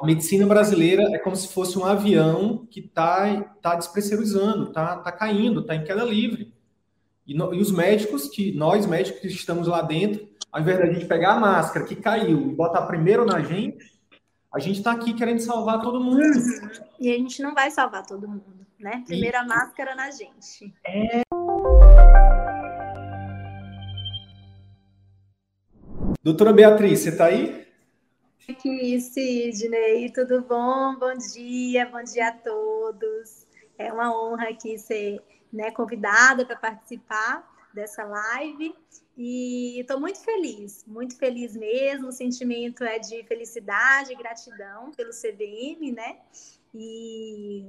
A medicina brasileira é como se fosse um avião que está tá despressurizando, está tá caindo, está em queda livre. E, no, e, os médicos, que nós médicos que estamos lá dentro, ao invés da gente pegar a máscara que caiu e botar primeiro na gente, a gente está aqui querendo salvar todo mundo. E a gente não vai salvar todo mundo, né? Primeiro a máscara na gente. É. Doutora Beatriz, você está aí? Aqui, Sidney, tudo bom? Bom dia, bom dia a todos. É uma honra aqui ser né, convidada para participar dessa live e estou muito feliz, muito feliz mesmo. O sentimento é de felicidade e gratidão pelo CVM, né? E,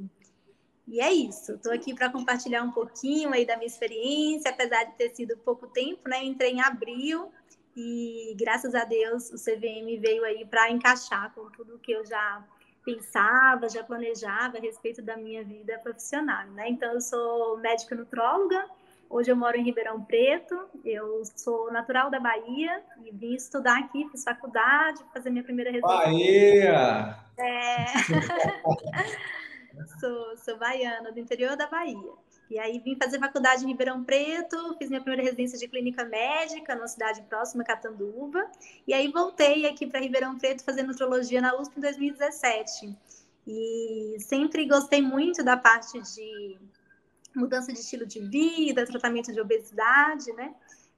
e é isso. Estou aqui para compartilhar um pouquinho aí da minha experiência, apesar de ter sido pouco tempo, né? entrei em abril e graças a Deus o CVM veio aí para encaixar com tudo que eu já pensava, já planejava a respeito da minha vida profissional, né? Então eu sou médica nutróloga, hoje eu moro em Ribeirão Preto, eu sou natural da Bahia e vim estudar aqui, fiz faculdade, fazer minha primeira residência. Bahia! É. sou, sou baiana do interior da Bahia. E aí vim fazer faculdade em Ribeirão Preto, fiz minha primeira residência de clínica médica numa cidade próxima, Catanduva. E aí voltei aqui para Ribeirão Preto fazer nutrologia na USP em 2017. E sempre gostei muito da parte de mudança de estilo de vida, tratamento de obesidade, né?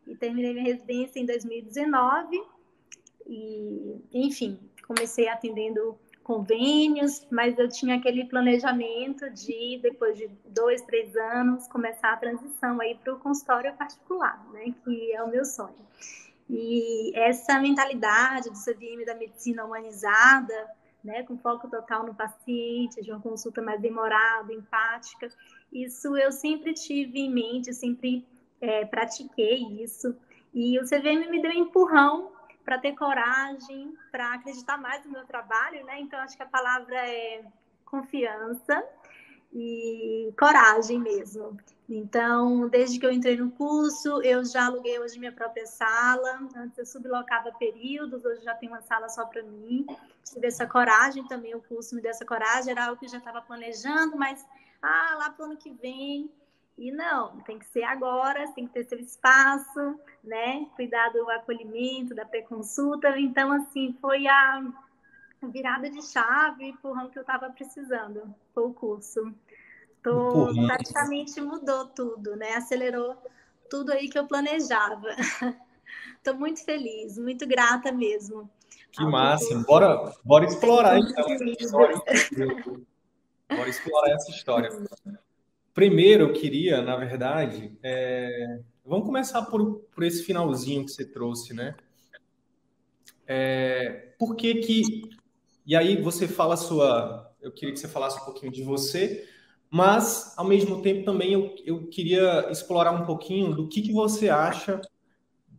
E terminei minha residência em 2019. E, enfim, comecei atendendo convênios, mas eu tinha aquele planejamento de, depois de dois, três anos, começar a transição aí para o consultório particular, né, que é o meu sonho. E essa mentalidade do CVM da medicina humanizada, né, com foco total no paciente, de uma consulta mais demorada, empática, isso eu sempre tive em mente, sempre é, pratiquei isso. E o CVM me deu um empurrão para ter coragem, para acreditar mais no meu trabalho, né? Então acho que a palavra é confiança e coragem mesmo. Então, desde que eu entrei no curso, eu já aluguei hoje minha própria sala. Antes eu sublocava períodos, hoje já tenho uma sala só para mim. Tive essa coragem também, o curso me deu essa coragem, era algo que eu já estava planejando, mas ah, lá para o ano que vem e não, tem que ser agora, tem que ter seu espaço, né? Cuidar do acolhimento, da pré-consulta. Então, assim, foi a virada de chave, empurrão que eu estava precisando, foi o curso. Tô, praticamente mudou tudo, né? Acelerou tudo aí que eu planejava. Estou muito feliz, muito grata mesmo. Que massa! Bora, bora explorar então essa história. Bora explorar essa história. Primeiro, eu queria, na verdade, é... vamos começar por, por esse finalzinho que você trouxe, né? É... Por que que... E aí você fala a sua... Eu queria que você falasse um pouquinho de você, mas, ao mesmo tempo, também eu, eu queria explorar um pouquinho do que, que você acha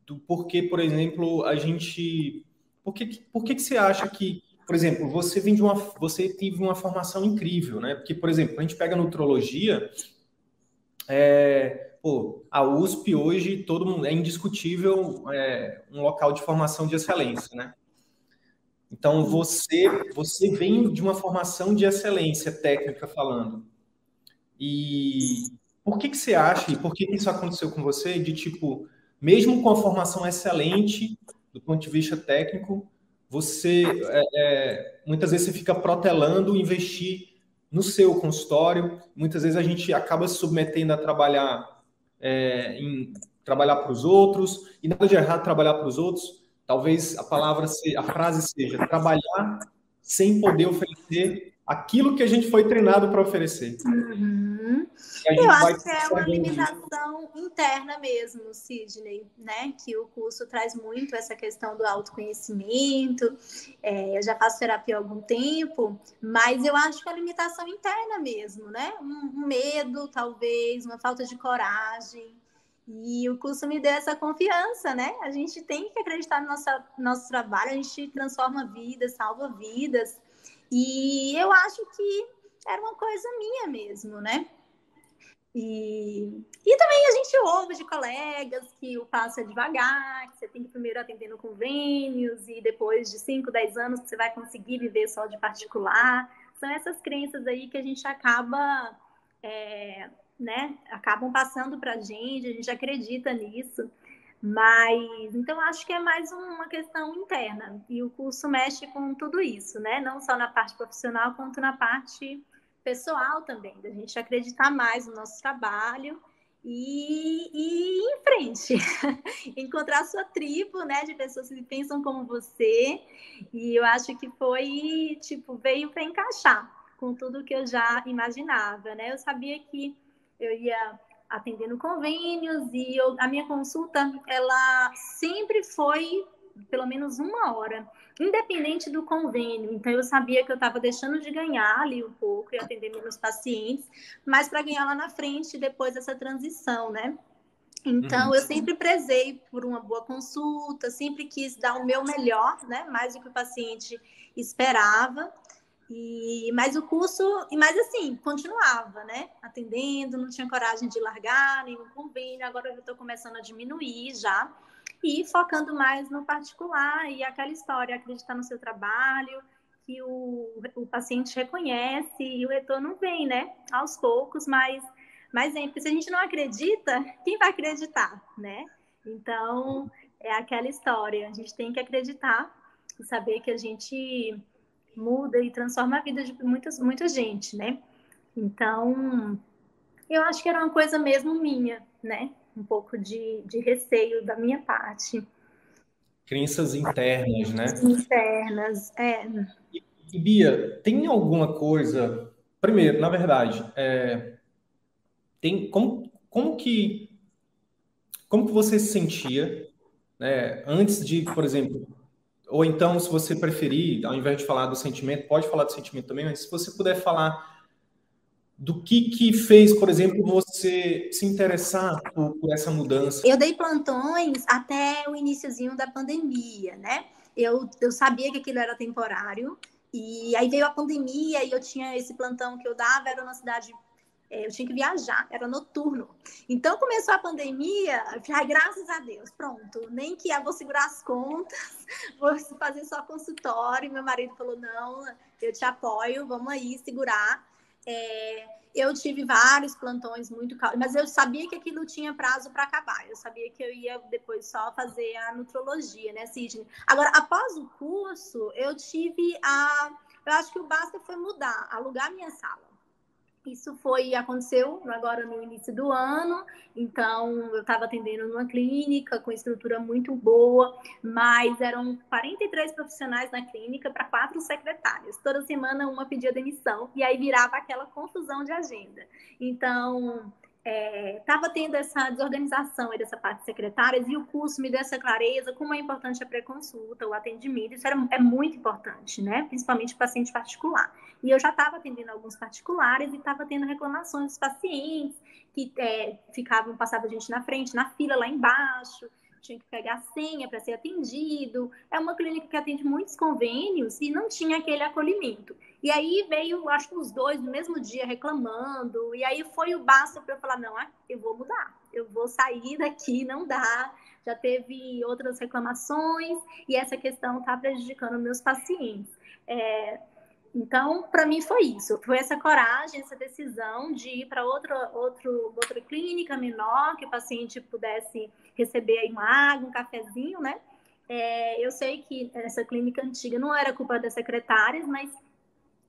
do porquê, por exemplo, a gente... Por que, por que, que você acha que por exemplo, você vem de uma, você teve uma formação incrível, né? Porque, por exemplo, a gente pega nutrologia, é, pô, a USP hoje todo mundo é indiscutível é, um local de formação de excelência, né? Então você você vem de uma formação de excelência técnica falando. E por que que você acha e por que, que isso aconteceu com você de tipo mesmo com a formação excelente do ponto de vista técnico você é, é, muitas vezes você fica protelando investir no seu consultório. Muitas vezes a gente acaba se submetendo a trabalhar é, em trabalhar para os outros, e nada de errado trabalhar para os outros. Talvez a palavra, a frase seja trabalhar sem poder oferecer aquilo que a gente foi treinado para oferecer. Uhum. Eu acho que é uma limitação interna mesmo, Sidney, né? Que o curso traz muito essa questão do autoconhecimento. É, eu já faço terapia há algum tempo, mas eu acho que é a limitação interna mesmo, né? Um, um medo, talvez, uma falta de coragem. E o curso me deu essa confiança, né? A gente tem que acreditar no nosso, nosso trabalho, a gente transforma vidas, salva vidas. E eu acho que era uma coisa minha mesmo, né? E, e também a gente ouve de colegas que o passo é devagar, que você tem que primeiro atender no convênios e depois de 5, 10 anos você vai conseguir viver só de particular. São essas crenças aí que a gente acaba, é, né, acabam passando para a gente, a gente acredita nisso. Mas, então, acho que é mais uma questão interna. E o curso mexe com tudo isso, né? Não só na parte profissional, quanto na parte pessoal também, da gente acreditar mais no nosso trabalho e, e ir em frente. Encontrar sua tribo, né? De pessoas que pensam como você. E eu acho que foi, tipo, veio para encaixar com tudo que eu já imaginava, né? Eu sabia que eu ia atendendo convênios e eu, a minha consulta ela sempre foi pelo menos uma hora, independente do convênio. Então eu sabia que eu estava deixando de ganhar ali um pouco e atender menos pacientes, mas para ganhar lá na frente depois dessa transição, né? Então uhum. eu sempre prezei por uma boa consulta, sempre quis dar o meu melhor, né? Mais do que o paciente esperava. E, mas o curso, e mais assim, continuava, né? Atendendo, não tinha coragem de largar nenhum convênio, agora eu estou começando a diminuir já, e focando mais no particular, e aquela história, acreditar no seu trabalho, que o, o paciente reconhece e o retorno vem, né? Aos poucos, mas, mas sempre, se a gente não acredita, quem vai acreditar, né? Então, é aquela história, a gente tem que acreditar e saber que a gente muda e transforma a vida de muitas, muita gente, né? Então, eu acho que era uma coisa mesmo minha, né? Um pouco de, de receio da minha parte. Crenças internas, né? Internas, é. E, e Bia, tem alguma coisa. Primeiro, na verdade, é, tem como, como que como que você se sentia né, antes de, por exemplo, ou então, se você preferir, ao invés de falar do sentimento, pode falar do sentimento também, mas se você puder falar do que que fez, por exemplo, você se interessar por, por essa mudança. Eu dei plantões até o iníciozinho da pandemia, né? Eu, eu sabia que aquilo era temporário, e aí veio a pandemia e eu tinha esse plantão que eu dava, era na cidade eu tinha que viajar, era noturno. Então começou a pandemia, graças a Deus, pronto, nem que eu vou segurar as contas, vou fazer só consultório. Meu marido falou: não, eu te apoio, vamos aí segurar. É, eu tive vários plantões muito calmos, mas eu sabia que aquilo tinha prazo para acabar. Eu sabia que eu ia depois só fazer a nutrologia, né, Sidney? Agora, após o curso, eu tive a. Eu acho que o basta foi mudar, alugar minha sala. Isso foi aconteceu agora no início do ano, então eu estava atendendo numa clínica com estrutura muito boa, mas eram 43 profissionais na clínica para quatro secretárias. Toda semana uma pedia demissão e aí virava aquela confusão de agenda. Então, estava é, tendo essa desorganização aí dessa parte de secretárias e o curso me deu essa clareza, como é importante a pré-consulta, o atendimento, isso era, é muito importante, né? Principalmente paciente particular. E eu já estava atendendo alguns particulares e estava tendo reclamações dos pacientes que é, ficavam, a gente na frente, na fila lá embaixo, tinha que pegar a senha para ser atendido. É uma clínica que atende muitos convênios e não tinha aquele acolhimento. E aí veio, acho que os dois no mesmo dia reclamando, e aí foi o basta para eu falar: não, ah, eu vou mudar, eu vou sair daqui, não dá. Já teve outras reclamações e essa questão está prejudicando meus pacientes. É, então, para mim foi isso, foi essa coragem, essa decisão de ir para outra, outro, outra clínica menor, que o paciente pudesse receber aí uma água, um cafezinho, né? É, eu sei que essa clínica antiga não era culpa das secretárias, mas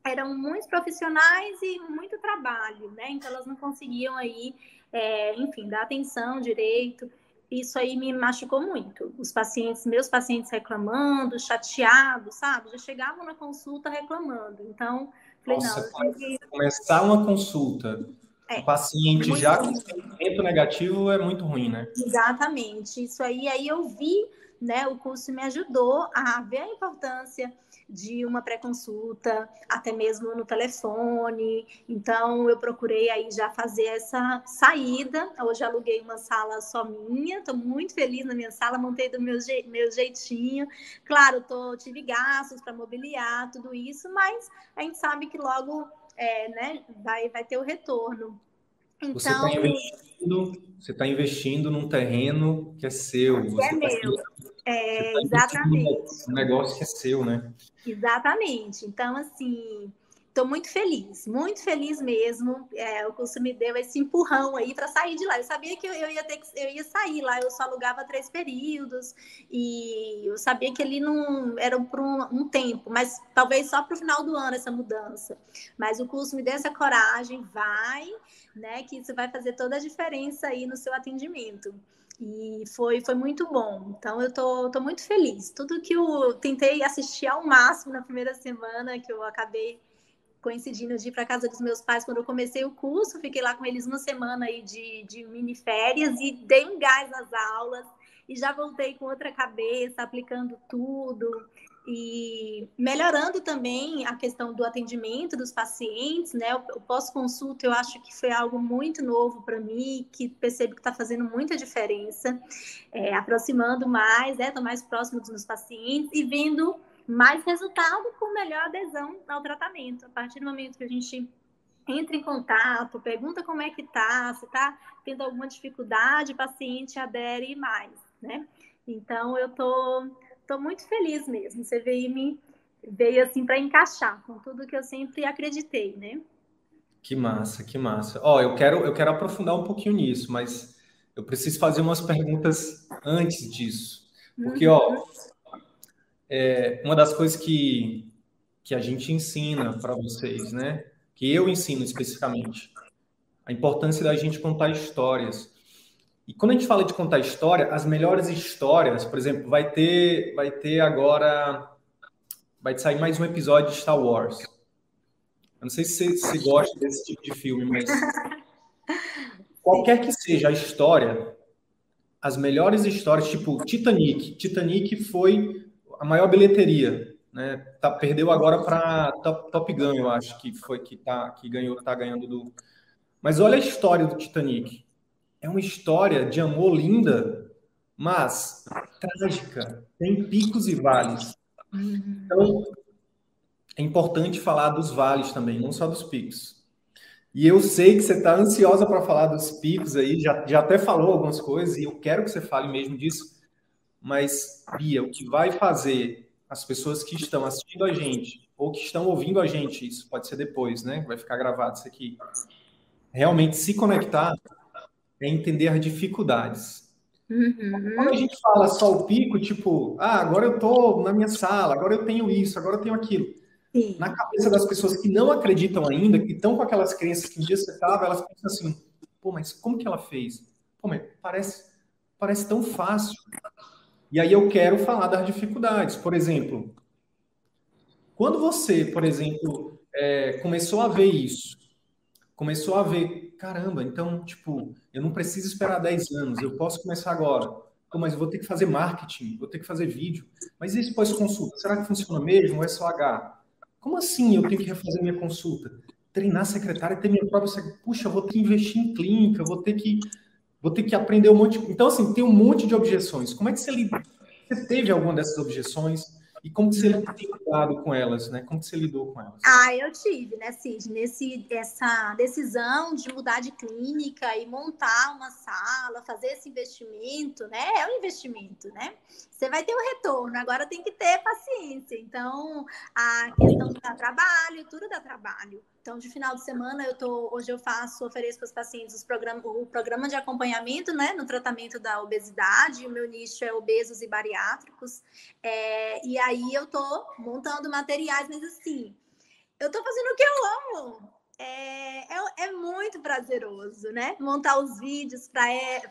eram muitos profissionais e muito trabalho, né? Então elas não conseguiam aí, é, enfim, dar atenção direito. Isso aí me machucou muito. Os pacientes, meus pacientes reclamando, chateados, sabe? Já chegavam na consulta reclamando. Então, falei, Nossa, não, que... começar uma consulta é, o paciente já com sentimento negativo é muito ruim, né? Exatamente. Isso aí, aí eu vi, né? O curso me ajudou a ver a importância de uma pré-consulta, até mesmo no telefone. Então, eu procurei aí já fazer essa saída. Hoje aluguei uma sala só minha, estou muito feliz na minha sala, montei do meu, je meu jeitinho. Claro, tô, tive gastos para mobiliar, tudo isso, mas a gente sabe que logo é, né, vai, vai ter o retorno. Então, você está investindo, você tá investindo num terreno que é seu. Que é tá meu. É, tá exatamente. Um negócio que é seu, né? Exatamente. Então, assim, estou muito feliz, muito feliz mesmo. É, o curso me deu esse empurrão aí para sair de lá. Eu sabia que eu, ia ter que, eu ia sair lá, eu só alugava três períodos e eu sabia que ele não era por um, um tempo, mas talvez só para o final do ano essa mudança. Mas o curso me deu essa coragem, vai, né? Que isso vai fazer toda a diferença aí no seu atendimento. E foi, foi muito bom. Então, eu tô, tô muito feliz. Tudo que eu tentei assistir ao máximo na primeira semana, que eu acabei coincidindo de ir para casa dos meus pais quando eu comecei o curso, fiquei lá com eles uma semana aí de, de mini férias e dei um gás nas aulas e já voltei com outra cabeça, aplicando tudo e melhorando também a questão do atendimento dos pacientes, né? O pós-consulta eu acho que foi algo muito novo para mim, que percebo que está fazendo muita diferença, é, aproximando mais, né? Estou mais próximo dos meus pacientes e vendo mais resultado com melhor adesão ao tratamento. A partir do momento que a gente entra em contato, pergunta como é que tá, se tá tendo alguma dificuldade, o paciente adere mais, né? Então eu tô estou muito feliz mesmo. Você veio me veio assim para encaixar com tudo que eu sempre acreditei, né? Que massa, que massa. Ó, oh, eu quero eu quero aprofundar um pouquinho nisso, mas eu preciso fazer umas perguntas antes disso, porque uhum. ó, é, uma das coisas que que a gente ensina para vocês, né? Que eu ensino especificamente, a importância da gente contar histórias. E quando a gente fala de contar história, as melhores histórias, por exemplo, vai ter, vai ter agora, vai sair mais um episódio de Star Wars. Eu não sei se você, gosta desse tipo de filme, mas qualquer que seja a história, as melhores histórias, tipo Titanic. Titanic foi a maior bilheteria, né? Tá, perdeu agora para Top, Top Gun, eu acho que foi que tá que ganhou, tá ganhando do. Mas olha a história do Titanic é uma história de amor linda, mas trágica. Tem picos e vales. Então, é importante falar dos vales também, não só dos picos. E eu sei que você está ansiosa para falar dos picos aí, já, já até falou algumas coisas, e eu quero que você fale mesmo disso. Mas, Bia, o que vai fazer as pessoas que estão assistindo a gente, ou que estão ouvindo a gente, isso pode ser depois, né? Vai ficar gravado isso aqui. Realmente se conectar é entender as dificuldades. Uhum. Quando a gente fala só o pico, tipo, ah, agora eu tô na minha sala, agora eu tenho isso, agora eu tenho aquilo. Sim. Na cabeça das pessoas que não acreditam ainda, que estão com aquelas crenças que um dia você estava, elas pensam assim, pô, mas como que ela fez? Pô, mas parece, parece tão fácil. E aí eu quero falar das dificuldades. Por exemplo, quando você, por exemplo, é, começou a ver isso, começou a ver, caramba, então, tipo, eu não preciso esperar 10 anos, eu posso começar agora. Pô, mas eu vou ter que fazer marketing, vou ter que fazer vídeo. Mas e esse pós-consulta? Será que funciona mesmo ou é só H? Como assim eu tenho que refazer minha consulta? Treinar secretária, ter minha própria secretária. Puxa, eu vou ter que investir em clínica, vou ter que vou ter que aprender um monte. Então, assim, tem um monte de objeções. Como é que você? Você teve alguma dessas objeções? E como que você tem lidado com elas, né? Como que você lidou com elas? Ah, eu tive, né, Cid? Nesse, essa decisão de mudar de clínica e montar uma sala, fazer esse investimento, né? É um investimento, né? Você vai ter o um retorno, agora tem que ter paciência. Então, a questão do trabalho, tudo dá trabalho. Então, de final de semana, eu tô, hoje eu faço, ofereço para os pacientes programa, o programa de acompanhamento né, no tratamento da obesidade. O meu nicho é obesos e bariátricos. É, e aí eu estou montando materiais, mas assim, Eu estou fazendo o que eu amo. É, é, é, muito prazeroso, né? Montar os vídeos para é,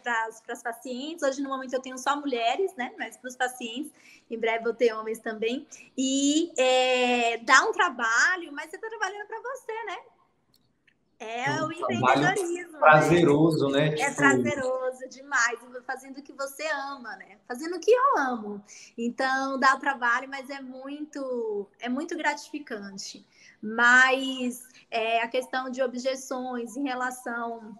as pacientes. Hoje, no momento, eu tenho só mulheres, né? Mas para os pacientes, em breve vou ter homens também. E é, dá um trabalho, mas você está trabalhando para você, né? É um o empreendedorismo. Né? Prazeroso, né? né? É tipo... prazeroso demais. Fazendo o que você ama, né? Fazendo o que eu amo. Então dá trabalho, mas é muito, é muito gratificante. Mas é, a questão de objeções em relação.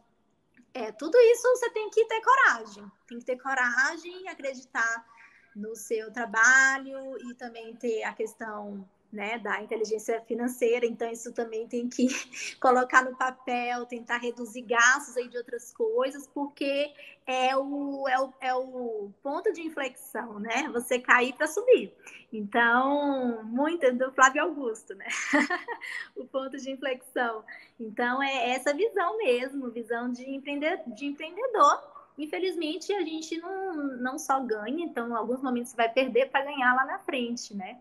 É, tudo isso você tem que ter coragem. Tem que ter coragem, acreditar no seu trabalho e também ter a questão né, da inteligência financeira, então isso também tem que colocar no papel, tentar reduzir gastos aí de outras coisas, porque é o, é o, é o ponto de inflexão, né? Você cair para subir. Então, muito do Flávio Augusto, né? o ponto de inflexão. Então, é essa visão mesmo, visão de, empreender, de empreendedor. Infelizmente, a gente não, não só ganha, então, em alguns momentos você vai perder para ganhar lá na frente, né?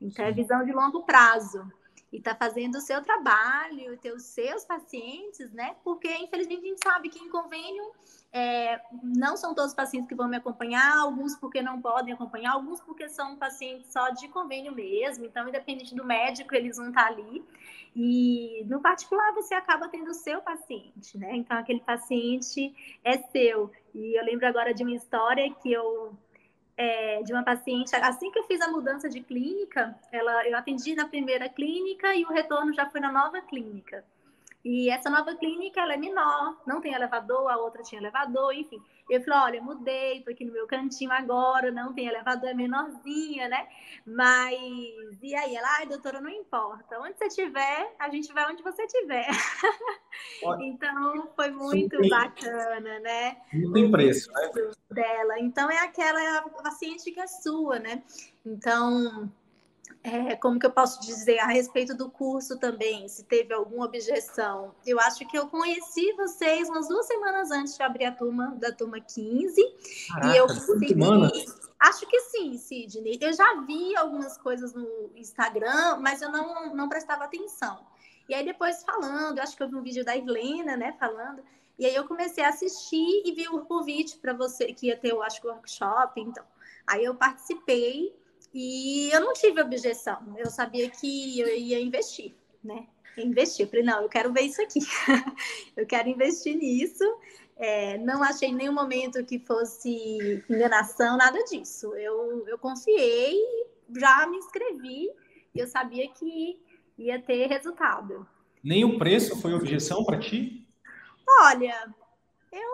Então, é visão de longo prazo. E está fazendo o seu trabalho, ter os seus pacientes, né? Porque, infelizmente, a gente sabe que em convênio é, não são todos os pacientes que vão me acompanhar, alguns porque não podem acompanhar, alguns porque são pacientes só de convênio mesmo. Então, independente do médico, eles vão estar ali. E no particular, você acaba tendo o seu paciente, né? Então, aquele paciente é seu. E eu lembro agora de uma história que eu é, de uma paciente, assim que eu fiz a mudança de clínica, ela, eu atendi na primeira clínica e o retorno já foi na nova clínica. E essa nova clínica, ela é menor, não tem elevador, a outra tinha elevador, enfim. Eu falei, olha, mudei, tô aqui no meu cantinho agora, não tem elevador, é menorzinha, né? Mas, e aí? Ela, ai, doutora, não importa. Onde você estiver, a gente vai onde você estiver. então, foi muito Sim. bacana, né? Não tem preço, né? Dela. Então, é aquela paciente que é sua, né? Então, é, como que eu posso dizer a respeito do curso também, se teve alguma objeção? Eu acho que eu conheci vocês umas duas semanas antes de abrir a turma da turma 15. Caraca, e eu consegui. Acho que sim, Sidney. Eu já vi algumas coisas no Instagram, mas eu não, não prestava atenção. E aí, depois falando, acho que eu vi um vídeo da Helena, né, falando. E aí eu comecei a assistir e vi o convite para você, que ia ter, eu acho, workshop. Então, aí eu participei. E eu não tive objeção, eu sabia que eu ia investir, né? Investir, eu falei, não, eu quero ver isso aqui, eu quero investir nisso. É, não achei nenhum momento que fosse enganação, nada disso. Eu, eu confiei, já me inscrevi e eu sabia que ia ter resultado. Nem o preço foi objeção para ti? Olha, eu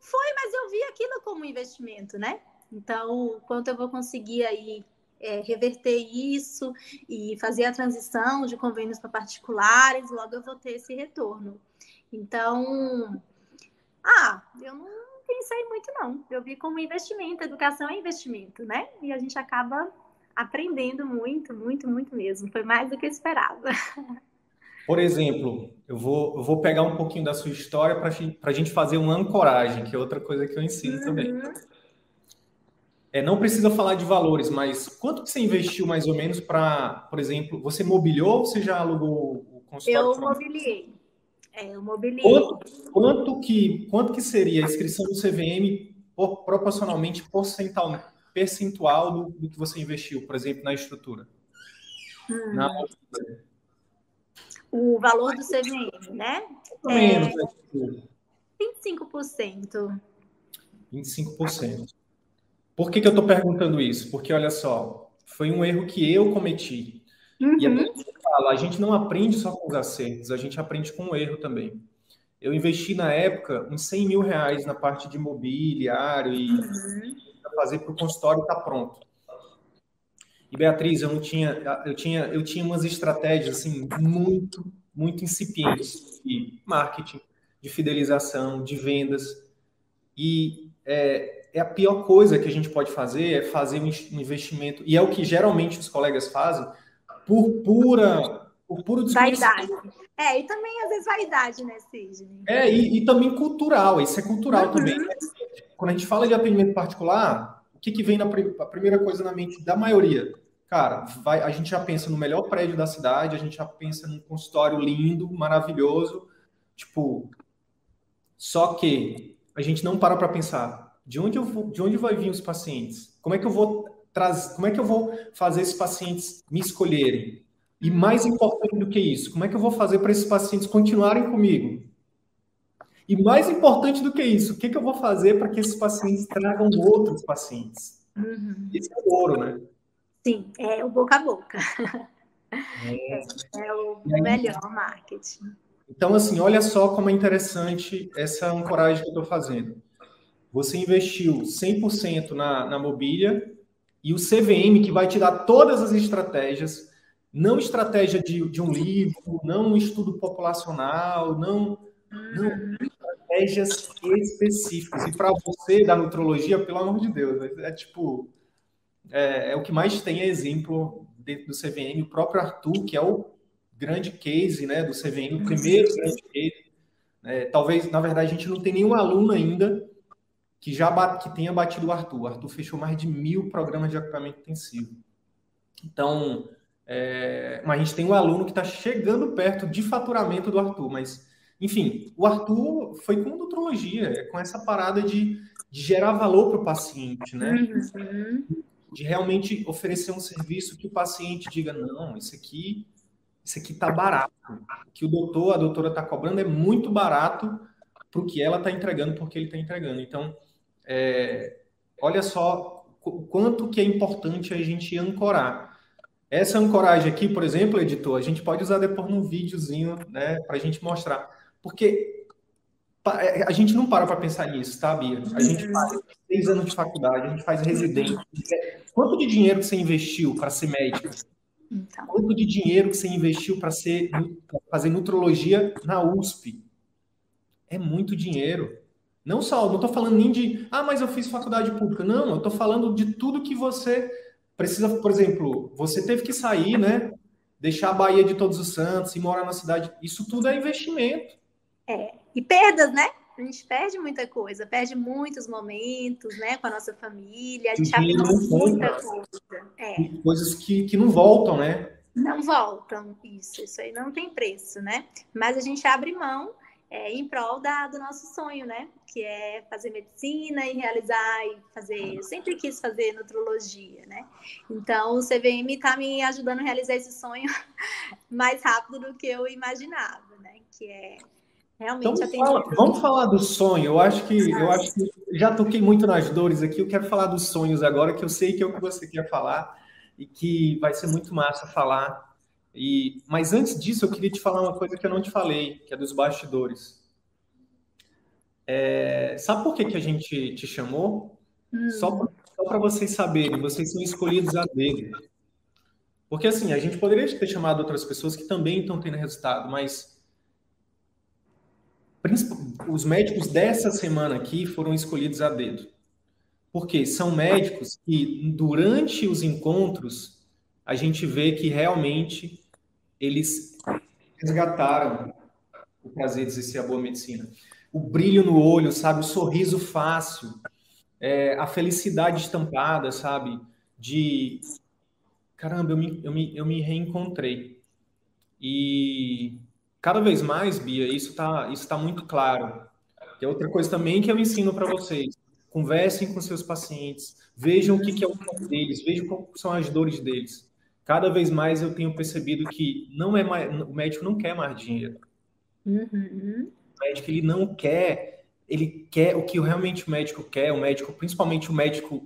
foi, mas eu vi aquilo como investimento, né? Então, quanto eu vou conseguir aí é, reverter isso e fazer a transição de convênios para particulares, logo eu vou ter esse retorno. Então, ah, eu não pensei muito não. Eu vi como investimento, educação é investimento, né? E a gente acaba aprendendo muito, muito, muito mesmo. Foi mais do que eu esperava. Por exemplo, eu vou, eu vou pegar um pouquinho da sua história para a gente fazer uma ancoragem, que é outra coisa que eu ensino uhum. também. É, não precisa falar de valores, mas quanto que você investiu mais ou menos para, por exemplo, você mobiliou ou você já alugou o consultório? Eu mobiliei. É, eu mobiliei. Quanto, quanto, que, quanto que seria a inscrição do CVM por, proporcionalmente percentual, percentual do, do, que você investiu, por exemplo, na estrutura? Hum. Na... O valor do CVM, né? É, 25%. 25%. Por que, que eu estou perguntando isso? Porque, olha só, foi um erro que eu cometi. Uhum. E a gente fala, a gente não aprende só com os acertos, a gente aprende com o erro também. Eu investi na época uns 100 mil reais na parte de imobiliário e uhum. fazer para o consultório estar tá pronto. E Beatriz, eu não tinha, eu tinha, eu tinha umas estratégias assim muito, muito incipientes de marketing, de fidelização, de vendas. E é, é a pior coisa que a gente pode fazer é fazer um investimento, e é o que geralmente os colegas fazem, por pura. Por puro Vaidade. É, e também às vezes vaidade, né, Sidney? É, e, e também cultural, isso é cultural uhum. também. Quando a gente fala de atendimento particular, o que, que vem na a primeira coisa na mente da maioria? cara, vai, a gente já pensa no melhor prédio da cidade, a gente já pensa num consultório lindo, maravilhoso, tipo, só que a gente não para para pensar de onde eu vou, de onde vai vir os pacientes? Como é que eu vou trazer, como é que eu vou fazer esses pacientes me escolherem? E mais importante do que isso, como é que eu vou fazer para esses pacientes continuarem comigo? E mais importante do que isso, o que, que eu vou fazer para que esses pacientes tragam outros pacientes? Uhum. Esse é o ouro, né? Sim, é o boca a boca. É, é o melhor marketing. Então, assim, olha só como é interessante essa ancoragem que eu estou fazendo. Você investiu 100% na, na mobília e o CVM, que vai te dar todas as estratégias, não estratégia de, de um livro, não um estudo populacional, não, não uhum. estratégias específicas. E para você da nutrologia, pelo amor de Deus, é, é tipo é, é, o que mais tem é exemplo dentro do CVM, o próprio Arthur, que é o grande case né, do CVM, o primeiro grande case. É, talvez, na verdade, a gente não tem nenhum aluno ainda que já que tenha batido o Arthur. O Arthur fechou mais de mil programas de acompanhamento intensivo. Então, é, mas a gente tem um aluno que está chegando perto de faturamento do Arthur, mas enfim, o Arthur foi com nutrologia, é com essa parada de, de gerar valor para o paciente, né? Uhum de realmente oferecer um serviço que o paciente diga, não, isso aqui, isso aqui está barato. O que o doutor, a doutora está cobrando é muito barato para o que ela está entregando, porque ele está entregando. Então, é, olha só o quanto que é importante a gente ancorar. Essa ancoragem aqui, por exemplo, editor, a gente pode usar depois num videozinho, né, para a gente mostrar. Porque é, a gente não para para pensar nisso, tá, Bia? A gente faz seis anos de faculdade, a gente faz residência. Quanto de dinheiro que você investiu para ser médica? Então. Quanto de dinheiro que você investiu para fazer nutrologia na USP? É muito dinheiro. Não só, não estou falando nem de, ah, mas eu fiz faculdade pública. Não, eu estou falando de tudo que você precisa, por exemplo, você teve que sair, né? Deixar a Bahia de Todos os Santos e morar na cidade. Isso tudo é investimento. É, e perdas, né? A gente perde muita coisa, perde muitos momentos, né, com a nossa família. A gente abre muita coisa. É. Coisas que, que não voltam, né? Não voltam, isso. Isso aí não tem preço, né? Mas a gente abre mão é, em prol da, do nosso sonho, né? Que é fazer medicina e realizar e fazer. Eu sempre quis fazer nutrologia, né? Então o CVM está me ajudando a realizar esse sonho mais rápido do que eu imaginava, né? Que é Realmente então, fala, vamos falar do sonho. Eu acho que eu acho que já toquei muito nas dores aqui. Eu quero falar dos sonhos agora, que eu sei que é o que você quer falar e que vai ser muito massa falar. E mas antes disso, eu queria te falar uma coisa que eu não te falei, que é dos bastidores. É, sabe por que, que a gente te chamou? Hum. Só para vocês saberem, vocês são escolhidos a dedo. Porque assim, a gente poderia ter chamado outras pessoas que também estão tendo resultado, mas os médicos dessa semana aqui foram escolhidos a dedo. Porque são médicos que, durante os encontros, a gente vê que realmente eles resgataram o prazer de exercer a boa medicina. O brilho no olho, sabe? O sorriso fácil, é, a felicidade estampada, sabe? De caramba, eu me, eu me, eu me reencontrei. E cada vez mais, Bia, isso está isso tá muito claro. E outra coisa também que eu ensino para vocês. Conversem com seus pacientes, vejam o que, que é o corpo deles, vejam quais são as dores deles. Cada vez mais eu tenho percebido que não é mais, o médico não quer mais dinheiro. Uhum. O médico ele não quer, ele quer o que realmente o médico quer, o médico, principalmente o médico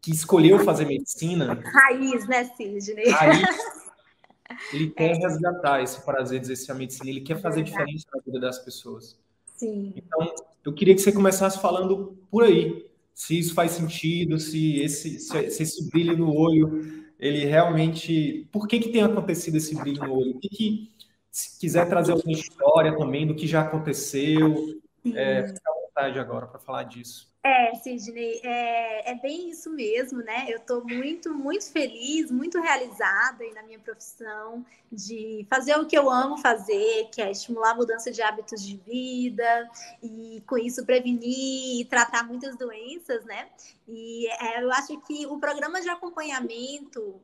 que escolheu fazer medicina. Raiz, né, Sidney? Raiz, ele quer é. resgatar esse prazer de exercer a medicina, ele quer fazer diferença na vida das pessoas. Sim. Então, eu queria que você começasse falando por aí, se isso faz sentido, se esse, se, se esse brilho no olho, ele realmente. Por que, que tem acontecido esse brilho no olho? O que, que se quiser trazer alguma história também do que já aconteceu, é, fica à vontade agora para falar disso. É, Sidney, é, é, bem isso mesmo, né? Eu estou muito, muito feliz, muito realizada na minha profissão de fazer o que eu amo fazer, que é estimular a mudança de hábitos de vida e com isso prevenir e tratar muitas doenças, né? E é, eu acho que o programa de acompanhamento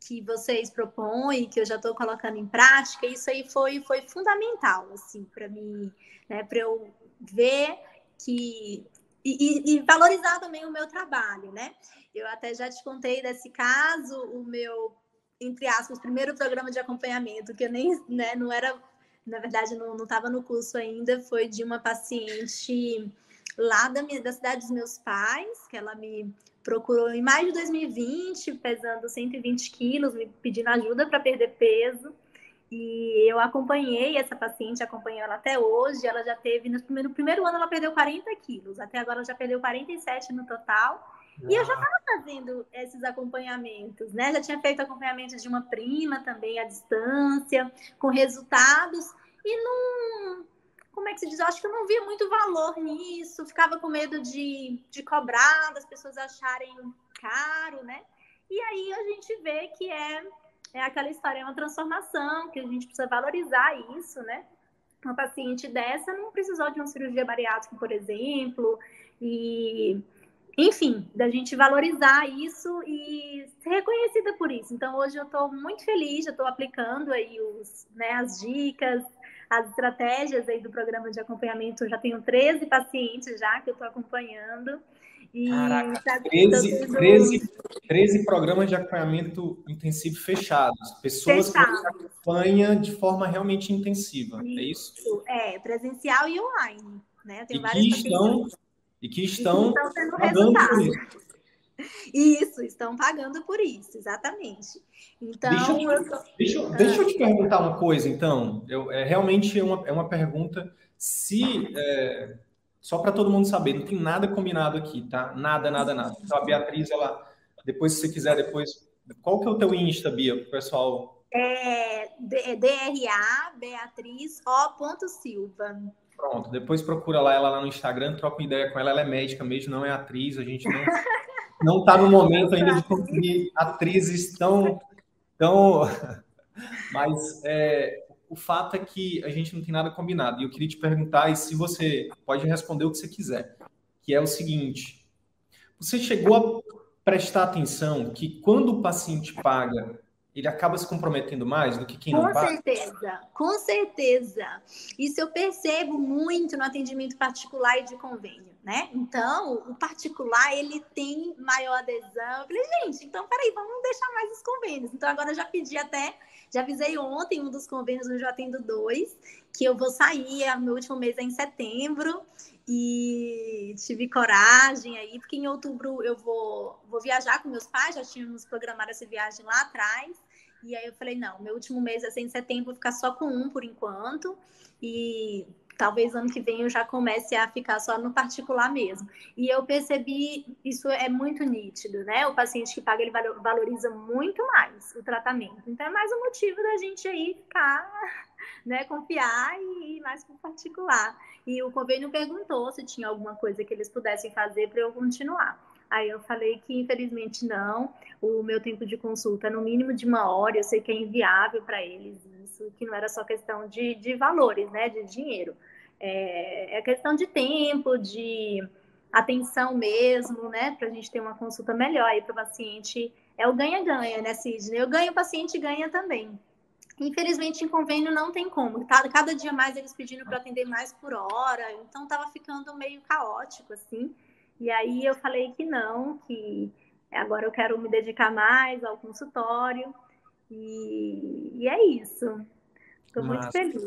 que vocês propõem, que eu já estou colocando em prática, isso aí foi, foi fundamental, assim, para mim, né, para eu ver que. E, e, valorizar também o meu trabalho, né? Eu até já te contei desse caso, o meu, entre aspas, primeiro programa de acompanhamento, que eu nem, né, não era, na verdade, não estava no curso ainda, foi de uma paciente lá da, minha, da cidade dos meus pais, que ela me procurou em maio de 2020, pesando 120 quilos, me pedindo ajuda para perder peso. E eu acompanhei essa paciente, acompanhei ela até hoje. Ela já teve, no primeiro, no primeiro ano, ela perdeu 40 quilos, até agora ela já perdeu 47 no total. Uau. E eu já estava fazendo esses acompanhamentos, né? Já tinha feito acompanhamento de uma prima também à distância, com resultados, e não, como é que se diz? Eu acho que eu não via muito valor nisso, ficava com medo de, de cobrar, das pessoas acharem caro, né? E aí a gente vê que é, é aquela história, é uma transformação, que a gente precisa valorizar isso, né? Uma paciente dessa não precisou de uma cirurgia bariátrica, por exemplo, e enfim, da gente valorizar isso e ser reconhecida por isso. Então, hoje eu estou muito feliz, já estou aplicando aí os, né, as dicas, as estratégias aí do programa de acompanhamento. Eu já tenho 13 pacientes já que eu estou acompanhando. E Caraca, tá, 13, tendo... 13, 13 programas de acompanhamento intensivo fechados. Pessoas Fechado. que acompanha de forma realmente intensiva, isso, é isso? É, presencial e online. Né? Tem e, que estão, e que estão, e que estão por isso. Estão pagando por isso, exatamente. Então, deixa eu, te, tô... deixa, eu, deixa eu te perguntar uma coisa, então. Eu, é realmente é uma, é uma pergunta. Se é, só para todo mundo saber, não tem nada combinado aqui, tá? Nada, nada, nada. Então a Beatriz, ela, depois se você quiser, depois, qual que é o teu Insta, Bia, pro pessoal? É DRA Beatriz O. Silva. Pronto, depois procura lá ela lá no Instagram, troca uma ideia com ela, ela é médica mesmo, não é atriz, a gente não não está no momento ainda de conseguir atrizes tão. tão... Mas é, o fato é que a gente não tem nada combinado. E eu queria te perguntar, e se você pode responder o que você quiser, que é o seguinte: você chegou a prestar atenção que quando o paciente paga ele acaba se comprometendo mais do que quem com não paga? Com certeza, com certeza. Isso eu percebo muito no atendimento particular e de convênio, né? Então, o particular, ele tem maior adesão. Eu falei, gente, então, peraí, vamos deixar mais os convênios. Então, agora eu já pedi até, já avisei ontem um dos convênios, eu atendo dois, que eu vou sair, meu último mês é em setembro, e tive coragem aí, porque em outubro eu vou, vou viajar com meus pais, já tínhamos programado essa viagem lá atrás, e aí eu falei, não, meu último mês é em setembro, vou ficar só com um por enquanto, e talvez ano que vem eu já comece a ficar só no particular mesmo. E eu percebi, isso é muito nítido, né? O paciente que paga, ele valoriza muito mais o tratamento. Então é mais um motivo da gente aí ficar, né, confiar e ir mais para o particular. E o convênio perguntou se tinha alguma coisa que eles pudessem fazer para eu continuar. Aí eu falei que infelizmente não, o meu tempo de consulta é no mínimo de uma hora, eu sei que é inviável para eles isso, que não era só questão de, de valores, né, de dinheiro. É, é questão de tempo, de atenção mesmo, né, para a gente ter uma consulta melhor aí para o paciente. É o ganha-ganha, né, Sidney? Eu ganho, o paciente ganha também. Infelizmente, em convênio não tem como. Tá, cada dia mais eles pedindo para atender mais por hora, então estava ficando meio caótico, assim. E aí eu falei que não, que agora eu quero me dedicar mais ao consultório. E, e é isso. Estou muito feliz.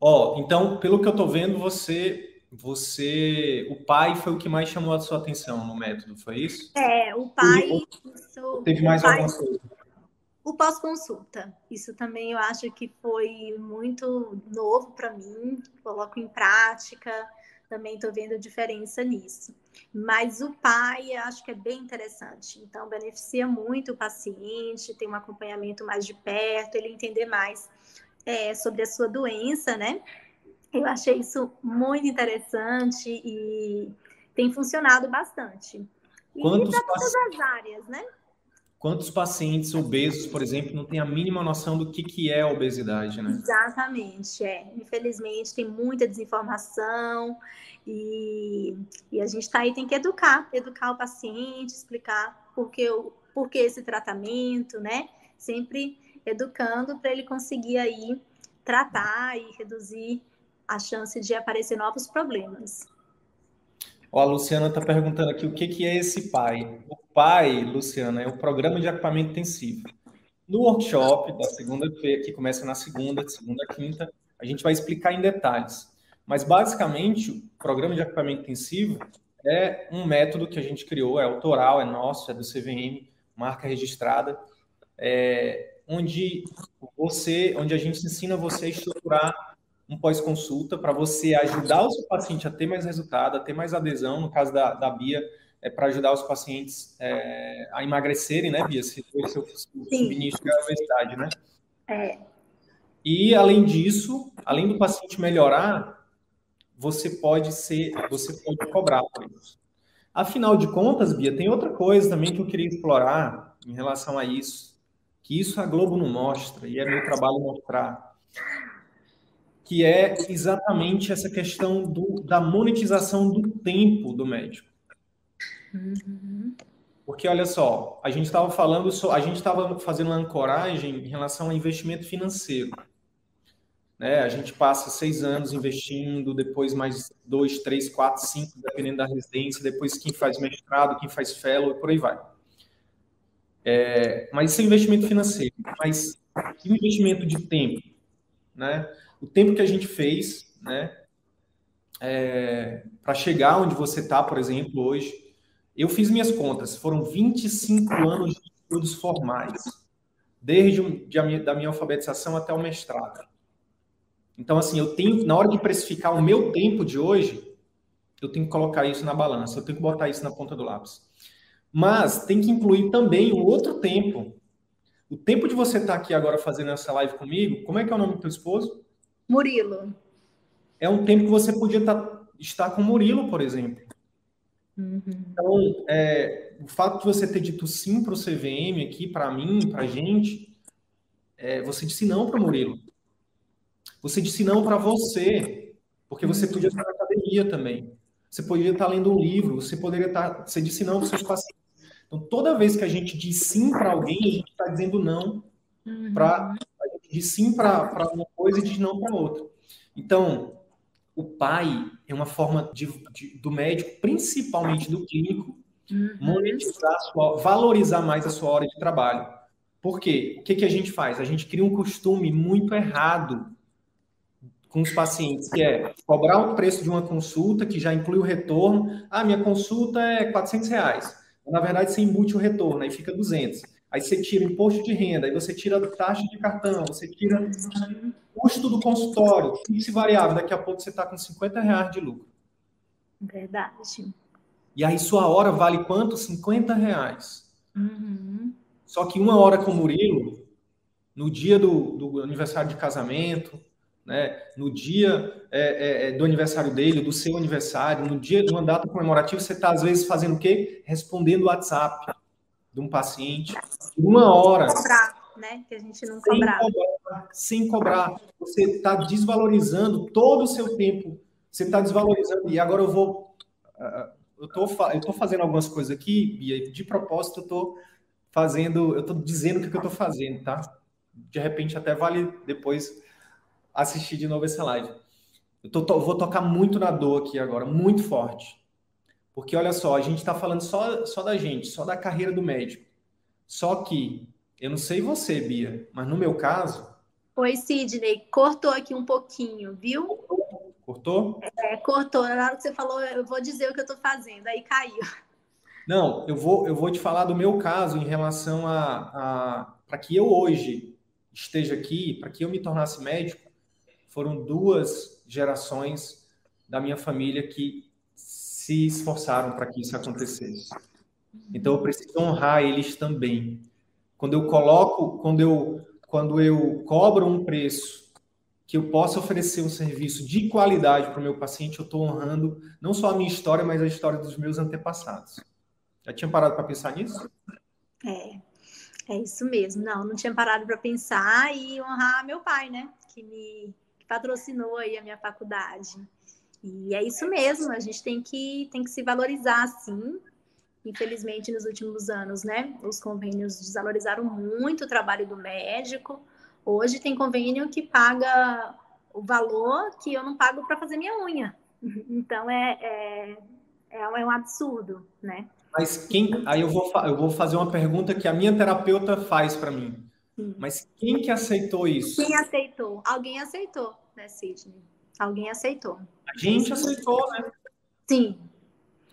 Ó, oh, então, pelo que eu estou vendo, você, você, o pai foi o que mais chamou a sua atenção no método, foi isso? É, o pai. Ou, teve mais pai, alguma coisa? O pós-consulta. Isso também eu acho que foi muito novo para mim. Coloco em prática também estou vendo diferença nisso. Mas o pai, acho que é bem interessante. Então, beneficia muito o paciente, tem um acompanhamento mais de perto, ele entender mais é, sobre a sua doença, né? Eu achei isso muito interessante e tem funcionado bastante. E para todas as áreas, né? Quantos pacientes obesos, por exemplo, não têm a mínima noção do que, que é a obesidade, né? Exatamente, é. Infelizmente, tem muita desinformação e, e a gente está aí, tem que educar, educar o paciente, explicar, porque o, por que esse tratamento, né? Sempre educando para ele conseguir aí tratar e reduzir a chance de aparecer novos problemas. Ó, a Luciana está perguntando aqui o que, que é esse PAI. O PAI, Luciana, é o Programa de Equipamento Intensivo. No workshop da segunda-feira, que começa na segunda, segunda a quinta, a gente vai explicar em detalhes. Mas, basicamente, o Programa de Equipamento Intensivo é um método que a gente criou, é autoral, é nosso, é do CVM, marca registrada, é, onde você, onde a gente ensina você a estruturar um pós-consulta para você ajudar o seu paciente a ter mais resultado, a ter mais adesão. No caso da, da Bia, é para ajudar os pacientes é, a emagrecerem, né, Bia? Se foi seu subnicho da obesidade, né? É. E além disso, além do paciente melhorar, você pode ser, você pode cobrar por isso. Afinal de contas, Bia, tem outra coisa também que eu queria explorar em relação a isso, que isso a Globo não mostra e é meu trabalho mostrar que é exatamente essa questão do, da monetização do tempo do médico. Uhum. Porque olha só, a gente estava falando, a gente estava fazendo uma ancoragem em relação ao investimento financeiro. Né? A gente passa seis anos investindo, depois mais dois, três, quatro, cinco, dependendo da residência, depois quem faz mestrado, quem faz fellow e por aí vai. É, mas isso é investimento financeiro. Mas investimento de tempo, né? O tempo que a gente fez, né, é, para chegar onde você está, por exemplo, hoje. Eu fiz minhas contas, foram 25 anos de estudos formais, desde de a minha, da minha alfabetização até o mestrado. Então, assim, eu tenho, na hora de precificar o meu tempo de hoje, eu tenho que colocar isso na balança, eu tenho que botar isso na ponta do lápis. Mas tem que incluir também o outro tempo. O tempo de você estar tá aqui agora fazendo essa live comigo, como é que é o nome do teu esposo? Murilo. É um tempo que você podia tá, estar com Murilo, por exemplo. Uhum. Então, é, o fato de você ter dito sim para o CVM aqui, para mim, para a gente, é, você disse não para o Murilo. Você disse não para você, porque você podia estar na academia também. Você poderia estar lendo um livro, você poderia estar. Você disse não para os seus pacientes. Então, toda vez que a gente diz sim para alguém, a gente está dizendo não uhum. para de sim para uma coisa e de não para outra. Então, o pai é uma forma de, de, do médico, principalmente do clínico, uhum. monetizar, sua, valorizar mais a sua hora de trabalho. Por quê? O que, que a gente faz? A gente cria um costume muito errado com os pacientes, que é cobrar o preço de uma consulta, que já inclui o retorno. Ah, minha consulta é 400 reais. Na verdade, você embute o retorno, aí fica 200. Aí você tira imposto de renda, aí você tira taxa de cartão, você tira custo do consultório, fixo e variável. Daqui a pouco você está com 50 reais de lucro. Verdade. E aí sua hora vale quanto? 50 reais. Uhum. Só que uma hora com o Murilo, no dia do, do aniversário de casamento, né, no dia é, é, é do aniversário dele, do seu aniversário, no dia de uma data comemorativa, você está, às vezes, fazendo o quê? Respondendo o WhatsApp de um paciente, uma hora. Cobrar, né? Que a gente não cobrava. Sem cobrar, sem cobrar. Você está desvalorizando todo o seu tempo. Você está desvalorizando. E agora eu vou. Ah, eu tô, eu tô fazendo algumas coisas aqui, e de propósito eu tô fazendo, eu tô dizendo o que, que eu tô fazendo, tá? De repente até vale depois assistir de novo essa live. Eu tô, vou tocar muito na dor aqui agora, muito forte. Porque olha só, a gente está falando só, só da gente, só da carreira do médico. Só que, eu não sei você, Bia, mas no meu caso. Oi, Sidney, cortou aqui um pouquinho, viu? Cortou? É, cortou. Na hora que você falou, eu vou dizer o que eu estou fazendo, aí caiu. Não, eu vou, eu vou te falar do meu caso em relação a, a para que eu hoje esteja aqui, para que eu me tornasse médico, foram duas gerações da minha família que se esforçaram para que isso acontecesse. Então eu preciso honrar eles também. Quando eu coloco, quando eu quando eu cobro um preço que eu possa oferecer um serviço de qualidade para o meu paciente, eu estou honrando não só a minha história, mas a história dos meus antepassados. Já tinha parado para pensar nisso? É, é isso mesmo. Não, não tinha parado para pensar e honrar meu pai, né? Que me patrocinou aí a minha faculdade. E é isso mesmo, a gente tem que, tem que se valorizar assim. infelizmente, nos últimos anos, né? Os convênios desvalorizaram muito o trabalho do médico. Hoje tem convênio que paga o valor que eu não pago para fazer minha unha. Então é, é, é, um absurdo, né? Mas quem. Aí eu vou, eu vou fazer uma pergunta que a minha terapeuta faz para mim. Sim. Mas quem que aceitou isso? Quem aceitou? Alguém aceitou, né, Sidney? Alguém aceitou. A gente aceitou, né? Sim.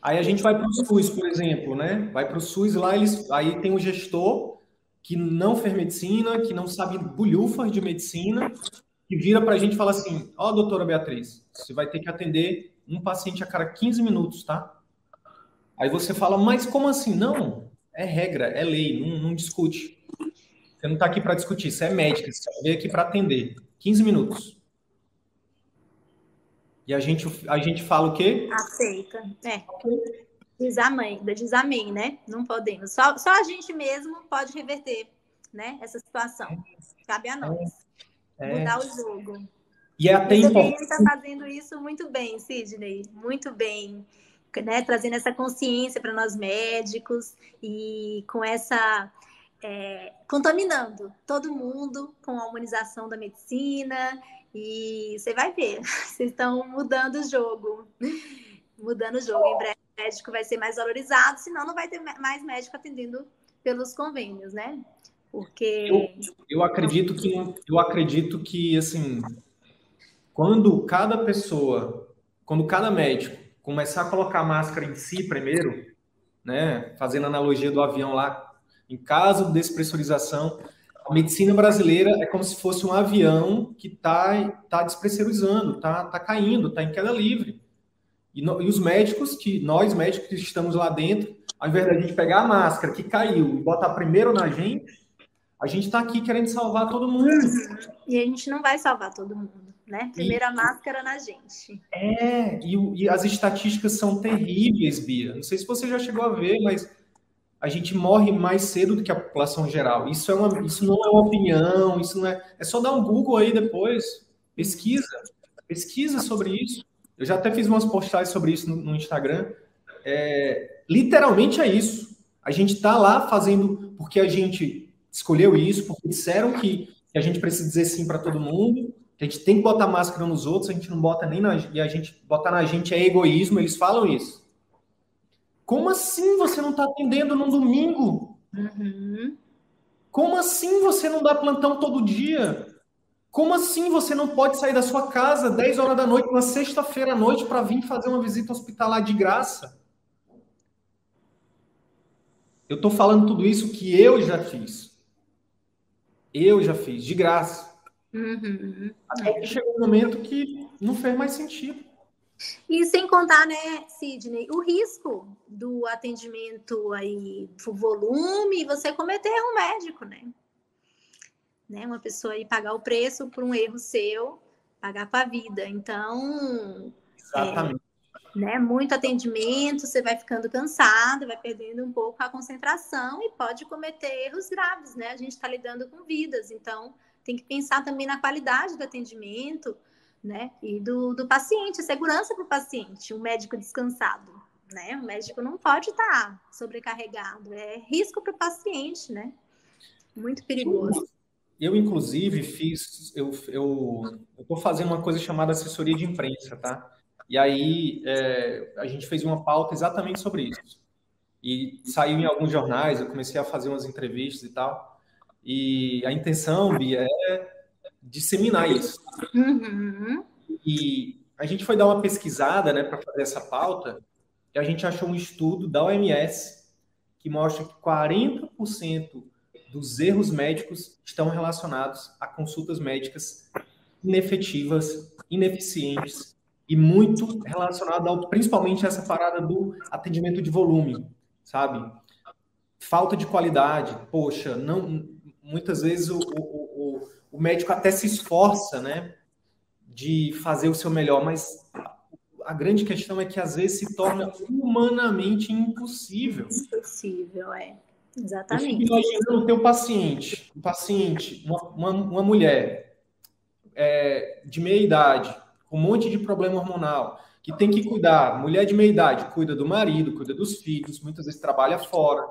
Aí a gente vai para o SUS, por exemplo, né? Vai para o SUS lá, eles, aí tem o gestor que não fez medicina, que não sabe bulhufas de medicina, que vira para a gente e fala assim: Ó, oh, doutora Beatriz, você vai ter que atender um paciente a cada 15 minutos, tá? Aí você fala, mas como assim? Não, é regra, é lei, não, não discute. Você não está aqui para discutir, isso é médica, você veio aqui para atender. 15 minutos. E a gente, a gente fala o quê? Aceita. É. Diz amém, diz amém, né? Não podemos. Só, só a gente mesmo pode reverter né, essa situação. Cabe a nós. É. Mudar o jogo. E é até importante. Está fazendo isso muito bem, Sidney. Muito bem. Né, trazendo essa consciência para nós médicos e com essa é, contaminando todo mundo com a humanização da medicina e você vai ver, vocês estão mudando o jogo, mudando o jogo. Em breve o médico vai ser mais valorizado, senão não vai ter mais médico atendendo pelos convênios, né? Porque eu, eu acredito que eu acredito que assim, quando cada pessoa, quando cada médico começar a colocar máscara em si primeiro, né, fazendo analogia do avião lá, em caso de despressurização, a medicina brasileira é como se fosse um avião que está tá despressurizando, está tá caindo, está em queda livre. E, no, e, os médicos, que nós médicos que estamos lá dentro, ao invés da gente pegar a máscara que caiu e botar primeiro na gente, a gente está aqui querendo salvar todo mundo. E a gente não vai salvar todo mundo, né? Primeira máscara na gente. É, e, e as estatísticas são terríveis, Bia. Não sei se você já chegou a ver, mas a gente morre mais cedo do que a população geral. Isso, é uma, isso não é uma opinião, isso não é. É só dar um Google aí depois, pesquisa, pesquisa sobre isso. Eu já até fiz umas postagens sobre isso no, no Instagram. É, literalmente é isso. A gente está lá fazendo porque a gente escolheu isso, porque disseram que, que a gente precisa dizer sim para todo mundo, que a gente tem que botar máscara nos outros, a gente não bota nem na. E a gente botar na gente é egoísmo, eles falam isso. Como assim você não está atendendo num domingo? Uhum. Como assim você não dá plantão todo dia? Como assim você não pode sair da sua casa 10 horas da noite, na sexta-feira à noite, para vir fazer uma visita hospitalar de graça? Eu estou falando tudo isso que eu já fiz. Eu já fiz, de graça. Uhum. Até que chegou um momento que não fez mais sentido. E sem contar, né, Sidney, o risco do atendimento aí, do volume, você cometer erro médico, né? né? Uma pessoa aí pagar o preço por um erro seu, pagar com a vida. Então, Exatamente. É, né, muito atendimento, você vai ficando cansado, vai perdendo um pouco a concentração e pode cometer erros graves, né? A gente está lidando com vidas, então tem que pensar também na qualidade do atendimento, né? E do, do paciente, segurança para o paciente, um médico descansado, né? O médico não pode estar tá sobrecarregado, é risco para o paciente, né? Muito perigoso. Eu, inclusive, fiz, eu estou fazendo uma coisa chamada assessoria de imprensa, tá? E aí é, a gente fez uma pauta exatamente sobre isso. E saiu em alguns jornais, eu comecei a fazer umas entrevistas e tal. E a intenção, Bia, é disseminar isso. Uhum. E a gente foi dar uma pesquisada né, para fazer essa pauta e a gente achou um estudo da OMS que mostra que 40% dos erros médicos estão relacionados a consultas médicas inefetivas, ineficientes e muito relacionado ao principalmente essa parada do atendimento de volume, sabe? Falta de qualidade, poxa, não muitas vezes o, o, o médico até se esforça, né, de fazer o seu melhor, mas a grande questão é que às vezes se torna humanamente impossível. Impossível, é. Exatamente. Imaginando o teu paciente, um paciente, uma, uma, uma mulher é, de meia idade, com um monte de problema hormonal, que tem que cuidar, mulher de meia idade, cuida do marido, cuida dos filhos, muitas vezes trabalha fora,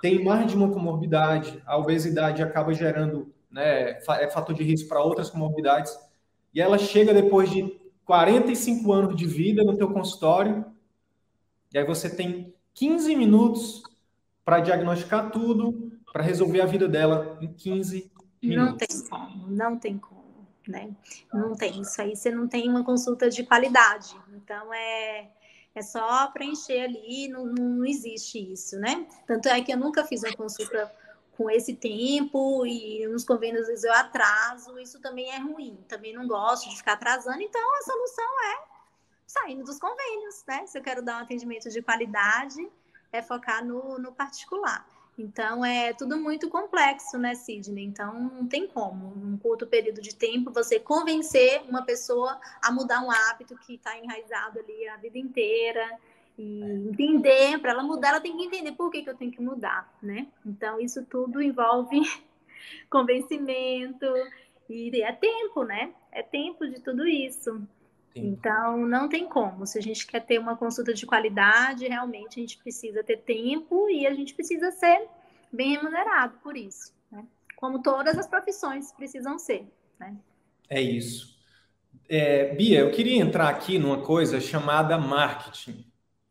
tem mais de uma comorbidade, a obesidade acaba gerando, né, é fator de risco para outras comorbidades, e ela chega depois de 45 anos de vida no teu consultório, e aí você tem 15 minutos para diagnosticar tudo, para resolver a vida dela em 15 minutos. Não tem como, não tem como né? Não tem isso aí, você não tem uma consulta de qualidade. Então é é só preencher ali, não, não existe isso, né? Tanto é que eu nunca fiz uma consulta com esse tempo e nos convênios eu atraso, isso também é ruim. Também não gosto de ficar atrasando, então a solução é saindo dos convênios, né? Se eu quero dar um atendimento de qualidade, é focar no, no particular. Então, é tudo muito complexo, né, Sidney? Então, não tem como, num curto período de tempo, você convencer uma pessoa a mudar um hábito que está enraizado ali a vida inteira. E entender, para ela mudar, ela tem que entender por que, que eu tenho que mudar, né? Então, isso tudo envolve convencimento e é tempo, né? É tempo de tudo isso. Então, não tem como. Se a gente quer ter uma consulta de qualidade, realmente a gente precisa ter tempo e a gente precisa ser bem remunerado por isso. Né? Como todas as profissões precisam ser. Né? É isso. É, Bia, eu queria entrar aqui numa coisa chamada marketing.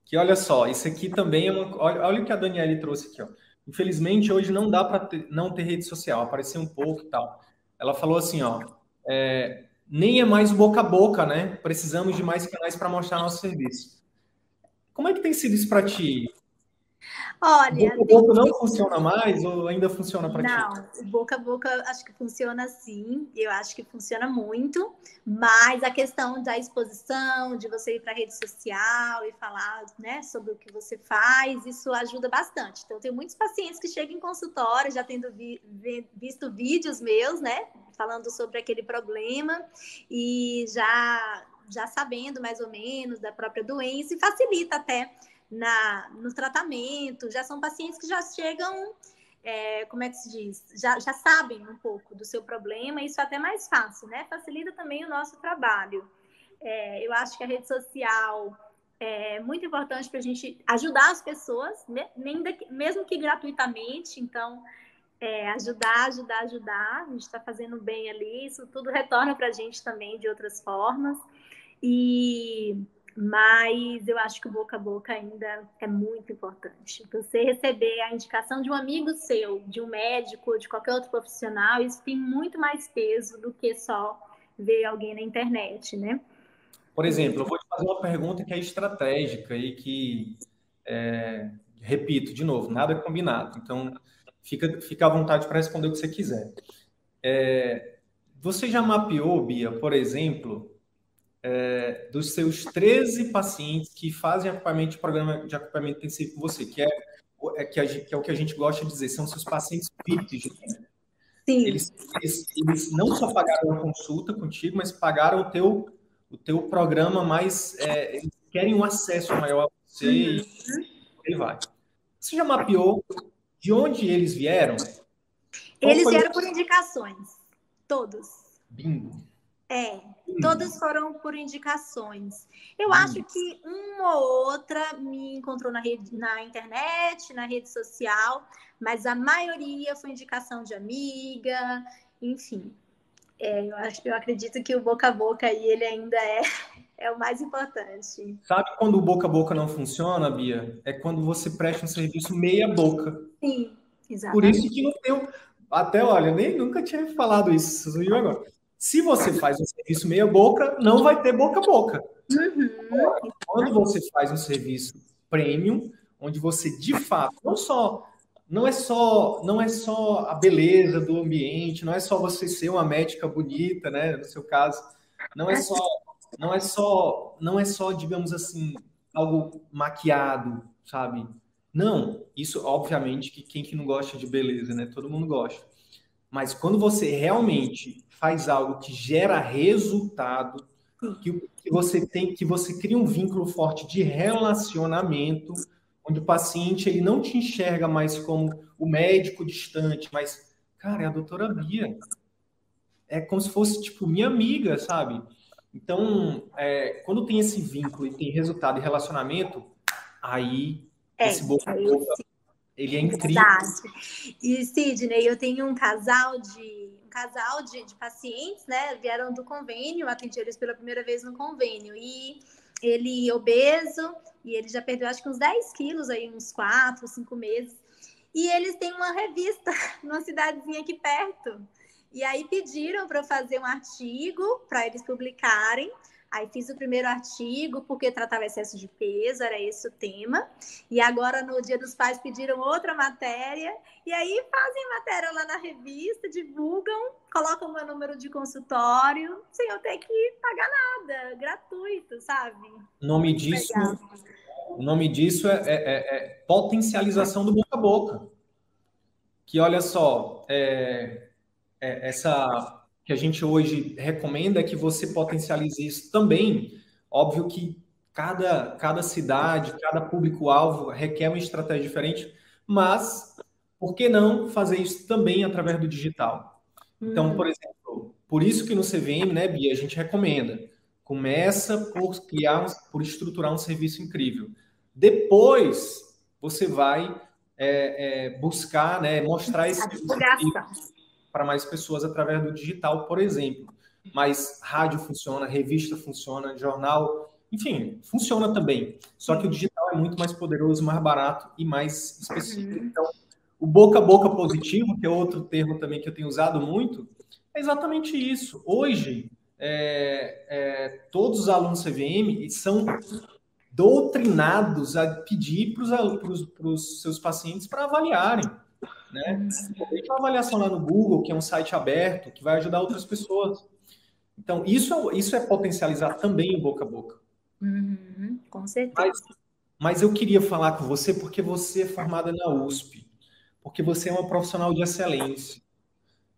Que olha só, isso aqui também é uma. Olha, olha o que a Daniele trouxe aqui. Ó. Infelizmente, hoje não dá para não ter rede social, apareceu um pouco e tal. Ela falou assim: ó, é, nem é mais boca a boca, né? Precisamos de mais canais para mostrar nosso serviço. Como é que tem sido isso para ti? Olha, boca a boca não funciona mais ou ainda funciona para ti? Não, boca a boca acho que funciona sim, eu acho que funciona muito, mas a questão da exposição, de você ir para a rede social e falar né, sobre o que você faz, isso ajuda bastante. Então, tenho muitos pacientes que chegam em consultório, já tendo vi, visto vídeos meus, né, falando sobre aquele problema e já já sabendo mais ou menos da própria doença e facilita até na, no tratamento. Já são pacientes que já chegam, é, como é que se diz? Já, já sabem um pouco do seu problema, isso é até mais fácil, né? Facilita também o nosso trabalho. É, eu acho que a rede social é muito importante para a gente ajudar as pessoas, mesmo que gratuitamente. Então, é, ajudar, ajudar, ajudar. A gente está fazendo bem ali. Isso tudo retorna para a gente também de outras formas. E mas eu acho que o boca a boca ainda é muito importante. Você receber a indicação de um amigo seu, de um médico, de qualquer outro profissional, isso tem muito mais peso do que só ver alguém na internet, né? Por exemplo, eu vou te fazer uma pergunta que é estratégica e que, é, repito, de novo, nada é combinado. Então, fica, fica à vontade para responder o que você quiser. É, você já mapeou, Bia, por exemplo, é, dos seus 13 pacientes que fazem acompanhamento de programa de acompanhamento intensivo com você, que é, é, que, a, que é o que a gente gosta de dizer, são seus pacientes VIPs. Sim. Eles, eles, eles, não só pagaram a consulta contigo, mas pagaram o teu, o teu programa mais. É, eles querem um acesso maior a você uhum. e ele vai. Você já mapeou de onde eles vieram? Eles vieram por indicações. Todos. Bingo. É, hum. todas foram por indicações. Eu hum. acho que uma ou outra me encontrou na, rede, na internet, na rede social, mas a maioria foi indicação de amiga, enfim. É, eu, acho, eu acredito que o boca a boca aí ele ainda é, é o mais importante. Sabe quando o boca a boca não funciona, Bia? É quando você presta um serviço meia boca. Sim, exatamente. Por isso que não tem. Até olha, nem nunca tinha falado isso, você viu agora. Se você faz um serviço meia boca, não vai ter boca a boca. Uhum. Quando você faz um serviço premium, onde você de fato não só não é só não é só a beleza do ambiente, não é só você ser uma médica bonita, né, no seu caso, não é só não é só não é só, digamos assim, algo maquiado, sabe? Não, isso obviamente que quem que não gosta de beleza, né? Todo mundo gosta. Mas quando você realmente faz algo que gera resultado, que, que você tem, que você cria um vínculo forte de relacionamento, onde o paciente ele não te enxerga mais como o médico distante, mas cara, é a doutora Bia. É como se fosse tipo minha amiga, sabe? Então, é, quando tem esse vínculo e tem resultado e relacionamento, aí é, esse boca a boca, ele é incrível. Exato. E Sidney, eu tenho um casal de um casal de, de pacientes, né? Vieram do convênio, atendi eles pela primeira vez no convênio. E ele obeso, e ele já perdeu acho que uns 10 quilos aí, uns 4, 5 meses. E eles têm uma revista numa cidadezinha aqui perto. E aí pediram para eu fazer um artigo para eles publicarem. Aí fiz o primeiro artigo porque tratava excesso de peso, era esse o tema. E agora no Dia dos Pais pediram outra matéria e aí fazem matéria lá na revista, divulgam, colocam meu número de consultório sem eu ter que pagar nada, gratuito, sabe? O nome disso, o nome disso é, é, é, é, potencialização do boca a boca. Que olha só, é, é essa que a gente hoje recomenda é que você potencialize isso também. Óbvio que cada, cada cidade, cada público-alvo requer uma estratégia diferente, mas por que não fazer isso também através do digital? Então, por exemplo, por isso que no CVM, né, Bia, a gente recomenda. Começa por criar, por estruturar um serviço incrível. Depois, você vai é, é, buscar, né, mostrar esse para mais pessoas através do digital, por exemplo. Mas rádio funciona, revista funciona, jornal, enfim, funciona também. Só que o digital é muito mais poderoso, mais barato e mais específico. Uhum. Então, o boca a boca positivo, que é outro termo também que eu tenho usado muito, é exatamente isso. Hoje, é, é, todos os alunos CVM são doutrinados a pedir para os seus pacientes para avaliarem. Né? Deixa uma avaliação lá no Google, que é um site aberto, que vai ajudar outras pessoas. Então, isso é, isso é potencializar também o boca a boca. Uhum, com certeza. Mas, mas eu queria falar com você porque você é formada na USP, porque você é uma profissional de excelência.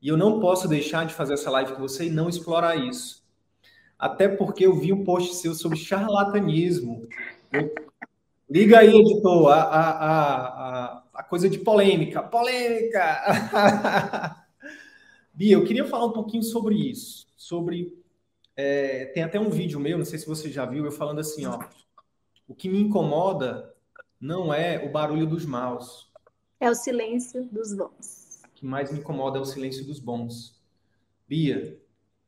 E eu não posso deixar de fazer essa live com você e não explorar isso. Até porque eu vi um post seu sobre charlatanismo. Eu... Liga aí, editor, a, a, a, a coisa de polêmica. Polêmica! Bia, eu queria falar um pouquinho sobre isso. Sobre. É, tem até um vídeo meu, não sei se você já viu, eu falando assim, ó. O que me incomoda não é o barulho dos maus. É o silêncio dos bons. O que mais me incomoda é o silêncio dos bons. Bia,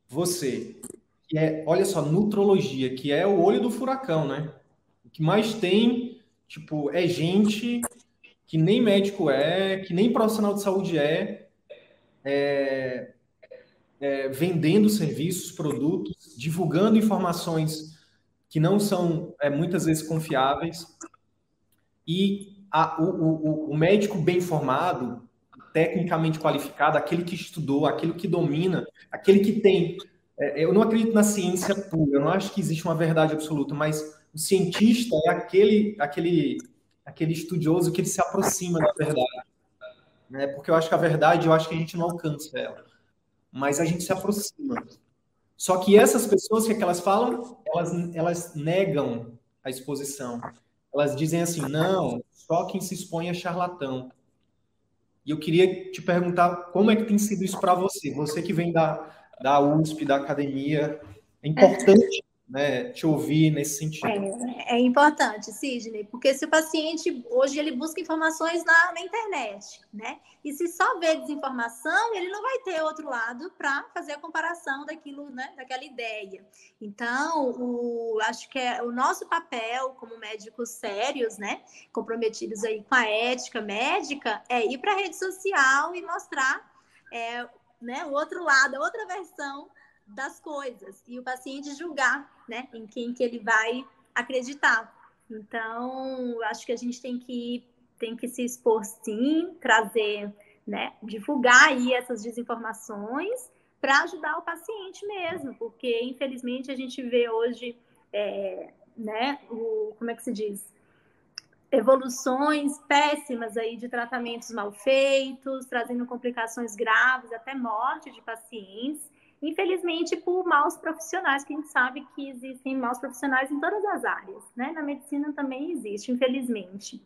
você, que é, olha só, nutrologia, que é o olho do furacão, né? O que mais tem, tipo, é gente que nem médico é, que nem profissional de saúde é, é, é vendendo serviços, produtos, divulgando informações que não são é, muitas vezes confiáveis. E a, o, o, o médico bem formado, tecnicamente qualificado, aquele que estudou, aquele que domina, aquele que tem. É, eu não acredito na ciência pura, eu não acho que existe uma verdade absoluta, mas o cientista é aquele, aquele aquele estudioso que ele se aproxima da verdade. Né? Porque eu acho que a verdade, eu acho que a gente não alcança ela. Mas a gente se aproxima. Só que essas pessoas, o que, é que elas falam? Elas, elas negam a exposição. Elas dizem assim, não, só quem se expõe é charlatão. E eu queria te perguntar como é que tem sido isso para você? Você que vem da, da USP, da academia, é importante né, te ouvir nesse sentido. É, é, importante, Sidney, porque se o paciente hoje ele busca informações na, na internet, né? E se só vê desinformação, ele não vai ter outro lado para fazer a comparação daquilo, né, daquela ideia. Então, o, acho que é o nosso papel como médicos sérios, né, comprometidos aí com a ética médica, é ir para a rede social e mostrar é, né, o outro lado, a outra versão das coisas e o paciente julgar, né, em quem que ele vai acreditar. Então, acho que a gente tem que tem que se expor sim, trazer, né, divulgar aí essas desinformações para ajudar o paciente mesmo, porque infelizmente a gente vê hoje, é, né, o como é que se diz, evoluções péssimas aí de tratamentos mal feitos, trazendo complicações graves, até morte de pacientes infelizmente por maus profissionais, que a gente sabe que existem maus profissionais em todas as áreas, né? Na medicina também existe, infelizmente.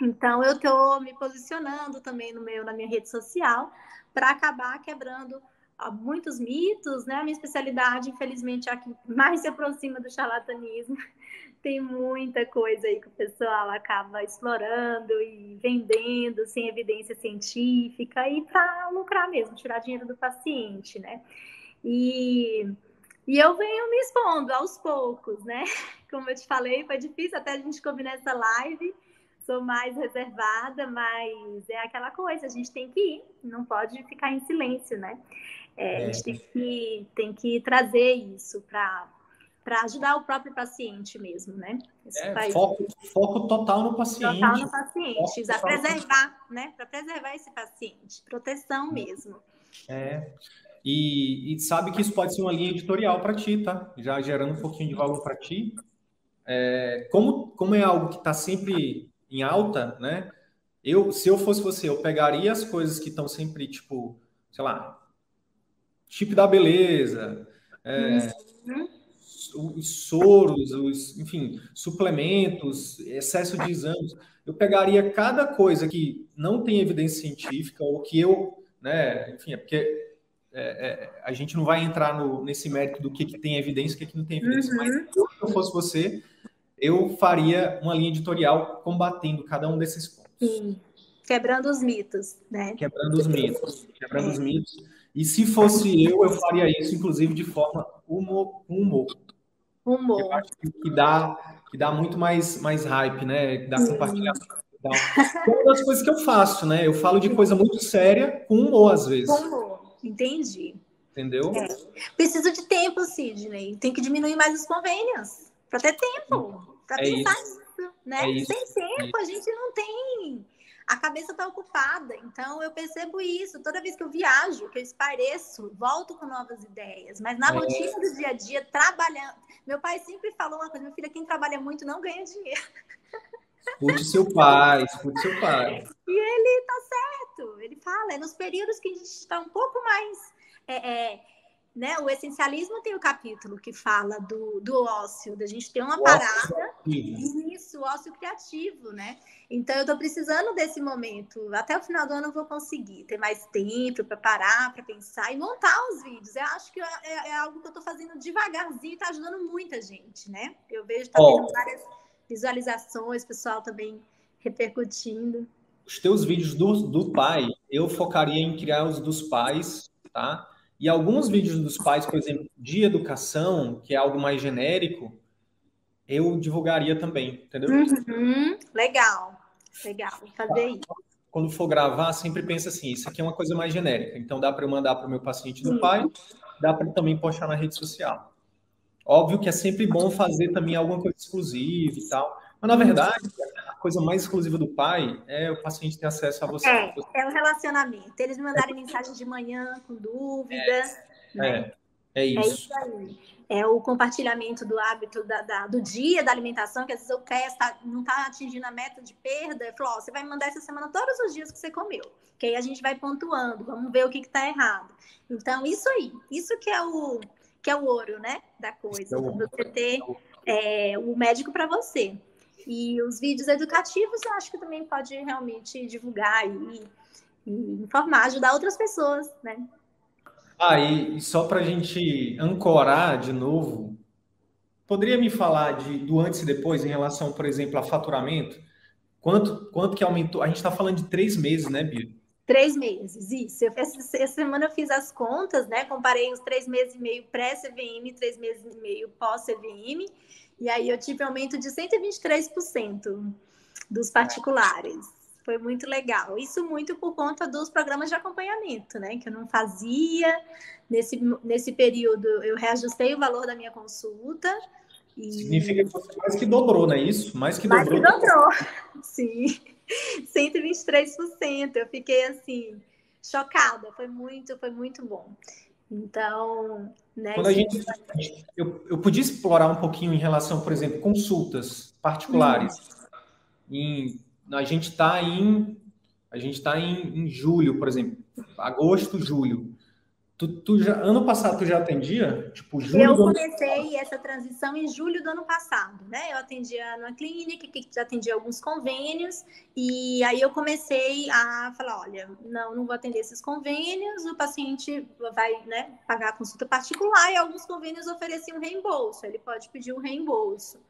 Então eu estou me posicionando também no meu na minha rede social para acabar quebrando há muitos mitos, né? A minha especialidade, infelizmente, é a que mais se aproxima do charlatanismo. Tem muita coisa aí que o pessoal acaba explorando e vendendo sem evidência científica e para lucrar mesmo, tirar dinheiro do paciente, né? E, e eu venho me expondo aos poucos, né? Como eu te falei, foi difícil até a gente combinar essa live sou mais reservada, mas é aquela coisa, a gente tem que ir, não pode ficar em silêncio, né? É, é. A gente tem que, tem que trazer isso para para ajudar o próprio paciente mesmo, né? É, foco, foco, total no paciente. Total no paciente, para preservar, né? Para preservar esse paciente, proteção mesmo. É. E, e, sabe que isso pode ser uma linha editorial para ti, tá? Já gerando um pouquinho de valor para ti. É, como, como é algo que está sempre em alta, né? Eu, se eu fosse você, eu pegaria as coisas que estão sempre, tipo, sei lá, chip da beleza, é, uhum. os soros, os, enfim, suplementos, excesso de exames. Eu pegaria cada coisa que não tem evidência científica ou que eu, né, enfim, é porque é, é, a gente não vai entrar no, nesse mérito do que, que tem evidência e o que, que não tem evidência, uhum. mas se eu fosse você, eu faria uma linha editorial combatendo cada um desses pontos. Sim. Quebrando os mitos, né? Quebrando os mitos. Quebrando é. os mitos. E se fosse eu, eu faria isso, inclusive, de forma humor. Humor. humor. Eu acho que dá, que dá muito mais, mais hype, né? Dá compartilhamento. É uma das coisas que eu faço, né? Eu falo de coisa muito séria com humor, às vezes. Com humor, entendi. Entendeu? É. Preciso de tempo, Sidney. Tem que diminuir mais os convênios para ter tempo para é pensar isso. nisso, né? É Sem tempo, a gente não tem. A cabeça está ocupada. Então, eu percebo isso. Toda vez que eu viajo, que eu espareço, volto com novas ideias. Mas na é. rotina do dia a dia, trabalhando. Meu pai sempre falou uma coisa: meu filho, quem trabalha muito não ganha dinheiro. Escute seu pai, escute seu pai. E ele tá certo. Ele fala, é nos períodos que a gente está um pouco mais. É, é, né? O essencialismo tem o um capítulo que fala do, do ócio, da gente ter uma o parada. Isso, o ócio criativo, né? Então eu estou precisando desse momento. Até o final do ano eu vou conseguir ter mais tempo para parar, para pensar e montar os vídeos. Eu acho que é, é, é algo que eu estou fazendo devagarzinho e está ajudando muita gente, né? Eu vejo que tá oh. tendo várias visualizações, pessoal também repercutindo. Os teus vídeos do, do pai, eu focaria em criar os dos pais, tá? E alguns vídeos dos pais, por exemplo, de educação, que é algo mais genérico, eu divulgaria também, entendeu? Uhum, legal, legal, fazer isso. Quando for gravar, sempre pensa assim: isso aqui é uma coisa mais genérica. Então dá para eu mandar para o meu paciente do pai, dá para também postar na rede social. Óbvio que é sempre bom fazer também alguma coisa exclusiva e tal. Mas, na verdade, a coisa mais exclusiva do pai é o paciente ter acesso a você. É, é o relacionamento. Eles me mandarem mensagem de manhã com dúvidas. É, né? é, é, isso. É isso aí. É o compartilhamento do hábito da, da, do dia da alimentação, que às vezes o CRES tá, não está atingindo a meta de perda. Eu falo, ó, você vai me mandar essa semana todos os dias que você comeu. Que aí a gente vai pontuando, vamos ver o que está errado. Então, isso aí, isso que é o que é o ouro, né? Da coisa. É você ter é, o médico para você. E os vídeos educativos eu acho que também pode realmente divulgar e, e informar, ajudar outras pessoas, né? Ah, e, e só para a gente ancorar de novo, poderia me falar de, do antes e depois em relação, por exemplo, a faturamento? Quanto, quanto que aumentou? A gente está falando de três meses, né, Bia? Três meses, isso. Eu, essa, essa, semana eu fiz as contas, né? Comparei os três meses e meio pré-CVM, três meses e meio pós-CVM. E aí eu tive aumento de 123% dos particulares. Foi muito legal. Isso muito por conta dos programas de acompanhamento, né? Que eu não fazia. Nesse, nesse período, eu reajustei o valor da minha consulta. E... Significa que você mais que dobrou, não é isso? Mais que mais dobrou. Mais que dobrou, sim. 123%. Eu fiquei assim, chocada. Foi muito, foi muito bom. Então, né? Quando a gente, eu, eu podia explorar um pouquinho em relação, por exemplo, consultas particulares. Hum. Em, a gente está em a gente está em, em julho, por exemplo, agosto, julho. Tu, tu já, ano passado tu já atendia? Tipo, julho Eu comecei essa transição em julho do ano passado, né? Eu atendia numa clínica que já atendia alguns convênios, e aí eu comecei a falar: olha, não, não vou atender esses convênios, o paciente vai né, pagar a consulta particular, e alguns convênios ofereciam reembolso, ele pode pedir um reembolso.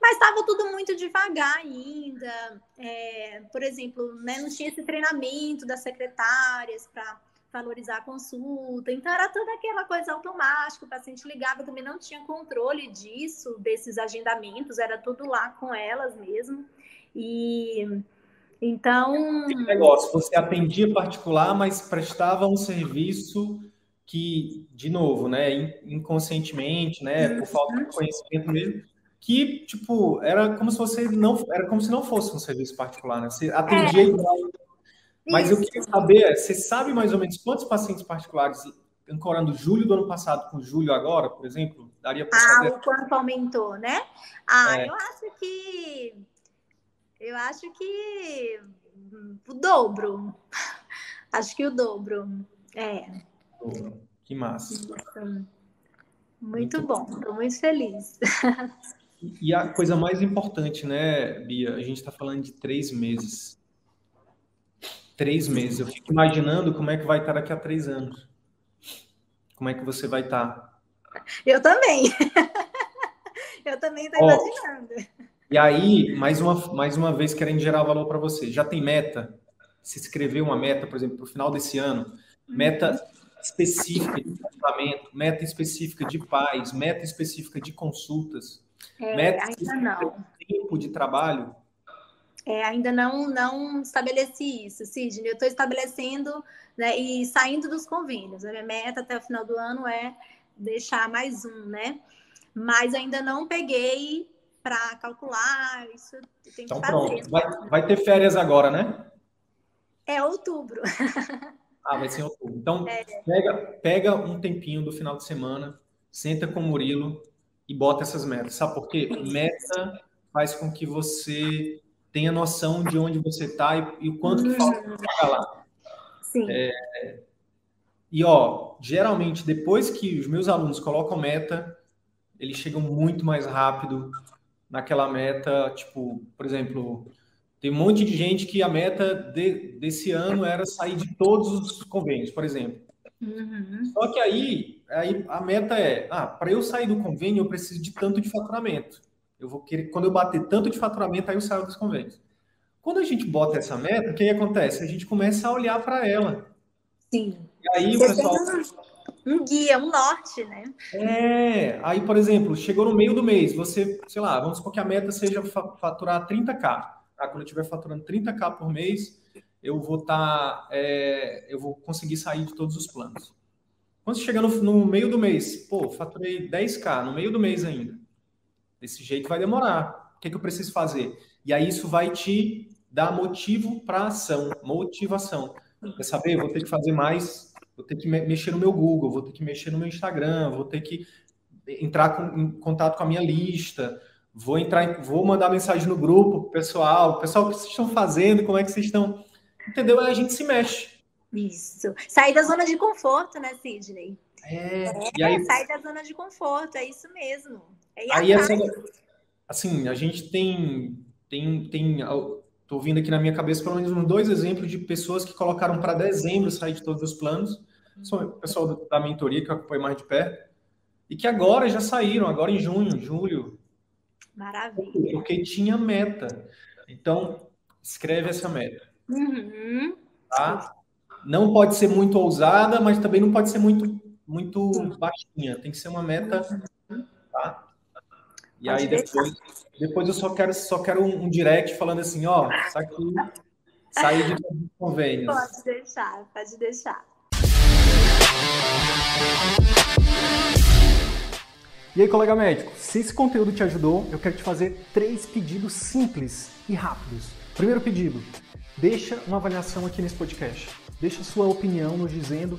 Mas estava tudo muito devagar ainda. É, por exemplo, né, não tinha esse treinamento das secretárias para valorizar a consulta. Então, era toda aquela coisa automática, o paciente ligava, também não tinha controle disso, desses agendamentos, era tudo lá com elas mesmo. E então. Esse negócio, você atendia particular, mas prestava um serviço que, de novo, né, inconscientemente, né, por falta de conhecimento mesmo, que, tipo, era como se você não, era como se não fosse um serviço particular, né? Você atendia é. igual mas eu queria saber, você sabe mais ou menos quantos pacientes particulares, ancorando julho do ano passado com julho agora, por exemplo, daria para ah, saber? Ah, o quanto aumentou, né? Ah, é. eu acho que... Eu acho que o dobro. Acho que o dobro. É. Que massa. Muito, muito bom, estou muito feliz. E a coisa mais importante, né, Bia? A gente está falando de três meses três meses. Eu fico imaginando como é que vai estar daqui a três anos. Como é que você vai estar? Eu também. Eu também estou imaginando. E aí, mais uma, mais uma vez, querendo gerar valor para você. Já tem meta? Se escrever uma meta, por exemplo, para o final desse ano, meta específica de tratamento, meta específica de paz, meta específica de consultas, é, meta ainda não. de tempo de trabalho. É, ainda não, não estabeleci isso, Sidney. Eu estou estabelecendo né, e saindo dos convênios. A minha meta até o final do ano é deixar mais um, né? Mas ainda não peguei para calcular, isso tem então, que fazer. Pronto. Vai, vai ter férias agora, né? É outubro. Ah, vai ser outubro. Então, é. pega, pega um tempinho do final de semana, senta com o Murilo e bota essas metas. Sabe por quê? Meta faz com que você tenha noção de onde você está e, e, o quanto que falta para chegar lá. Sim. É, e, ó, geralmente, depois que os meus alunos colocam meta, eles chegam muito mais rápido naquela meta. Tipo, por exemplo, tem um monte de gente que a meta de, desse ano era sair de todos os convênios, por exemplo. Uhum. Só que aí, aí a meta é, ah, para eu sair do convênio, eu preciso de tanto de faturamento. Eu vou querer, quando eu bater tanto de faturamento, aí eu saio dos convênios. Quando a gente bota essa meta, o que acontece? A gente começa a olhar para ela. Sim. E aí Você pessoal. Um guia, um norte, né? É. Aí, por exemplo, chegou no meio do mês, você, sei lá, vamos supor que a meta seja faturar 30k. Ah, quando eu estiver faturando 30k por mês, eu vou estar. Tá, é, eu vou conseguir sair de todos os planos. Quando você chega no, no meio do mês, pô, faturei 10k no meio do mês ainda. Desse jeito vai demorar. O que, é que eu preciso fazer? E aí isso vai te dar motivo para ação, motivação. Quer saber? Vou ter que fazer mais, vou ter que mexer no meu Google, vou ter que mexer no meu Instagram, vou ter que entrar com, em contato com a minha lista, vou entrar, vou mandar mensagem no grupo pessoal, pessoal, o que vocês estão fazendo, como é que vocês estão, entendeu? Aí a gente se mexe. Isso. Sair da zona de conforto, né, Sidney? É, é aí... sair da zona de conforto, é isso mesmo. É aí, assim, assim, a gente tem, tem, tem, tô ouvindo aqui na minha cabeça pelo menos dois exemplos de pessoas que colocaram para dezembro sair de todos os planos, são o pessoal da mentoria que eu acompanho mais de perto, e que agora já saíram, agora em junho, julho. Maravilha. Porque tinha meta. Então, escreve essa meta. Uhum. Tá? Não pode ser muito ousada, mas também não pode ser muito muito baixinha, tem que ser uma meta, tá? E aí depois, depois eu só quero, só quero um, um direct falando assim, ó, isso aqui sair de convênios. Pode deixar, pode deixar. E aí, colega médico, se esse conteúdo te ajudou, eu quero te fazer três pedidos simples e rápidos. Primeiro pedido, deixa uma avaliação aqui nesse podcast. Deixa sua opinião nos dizendo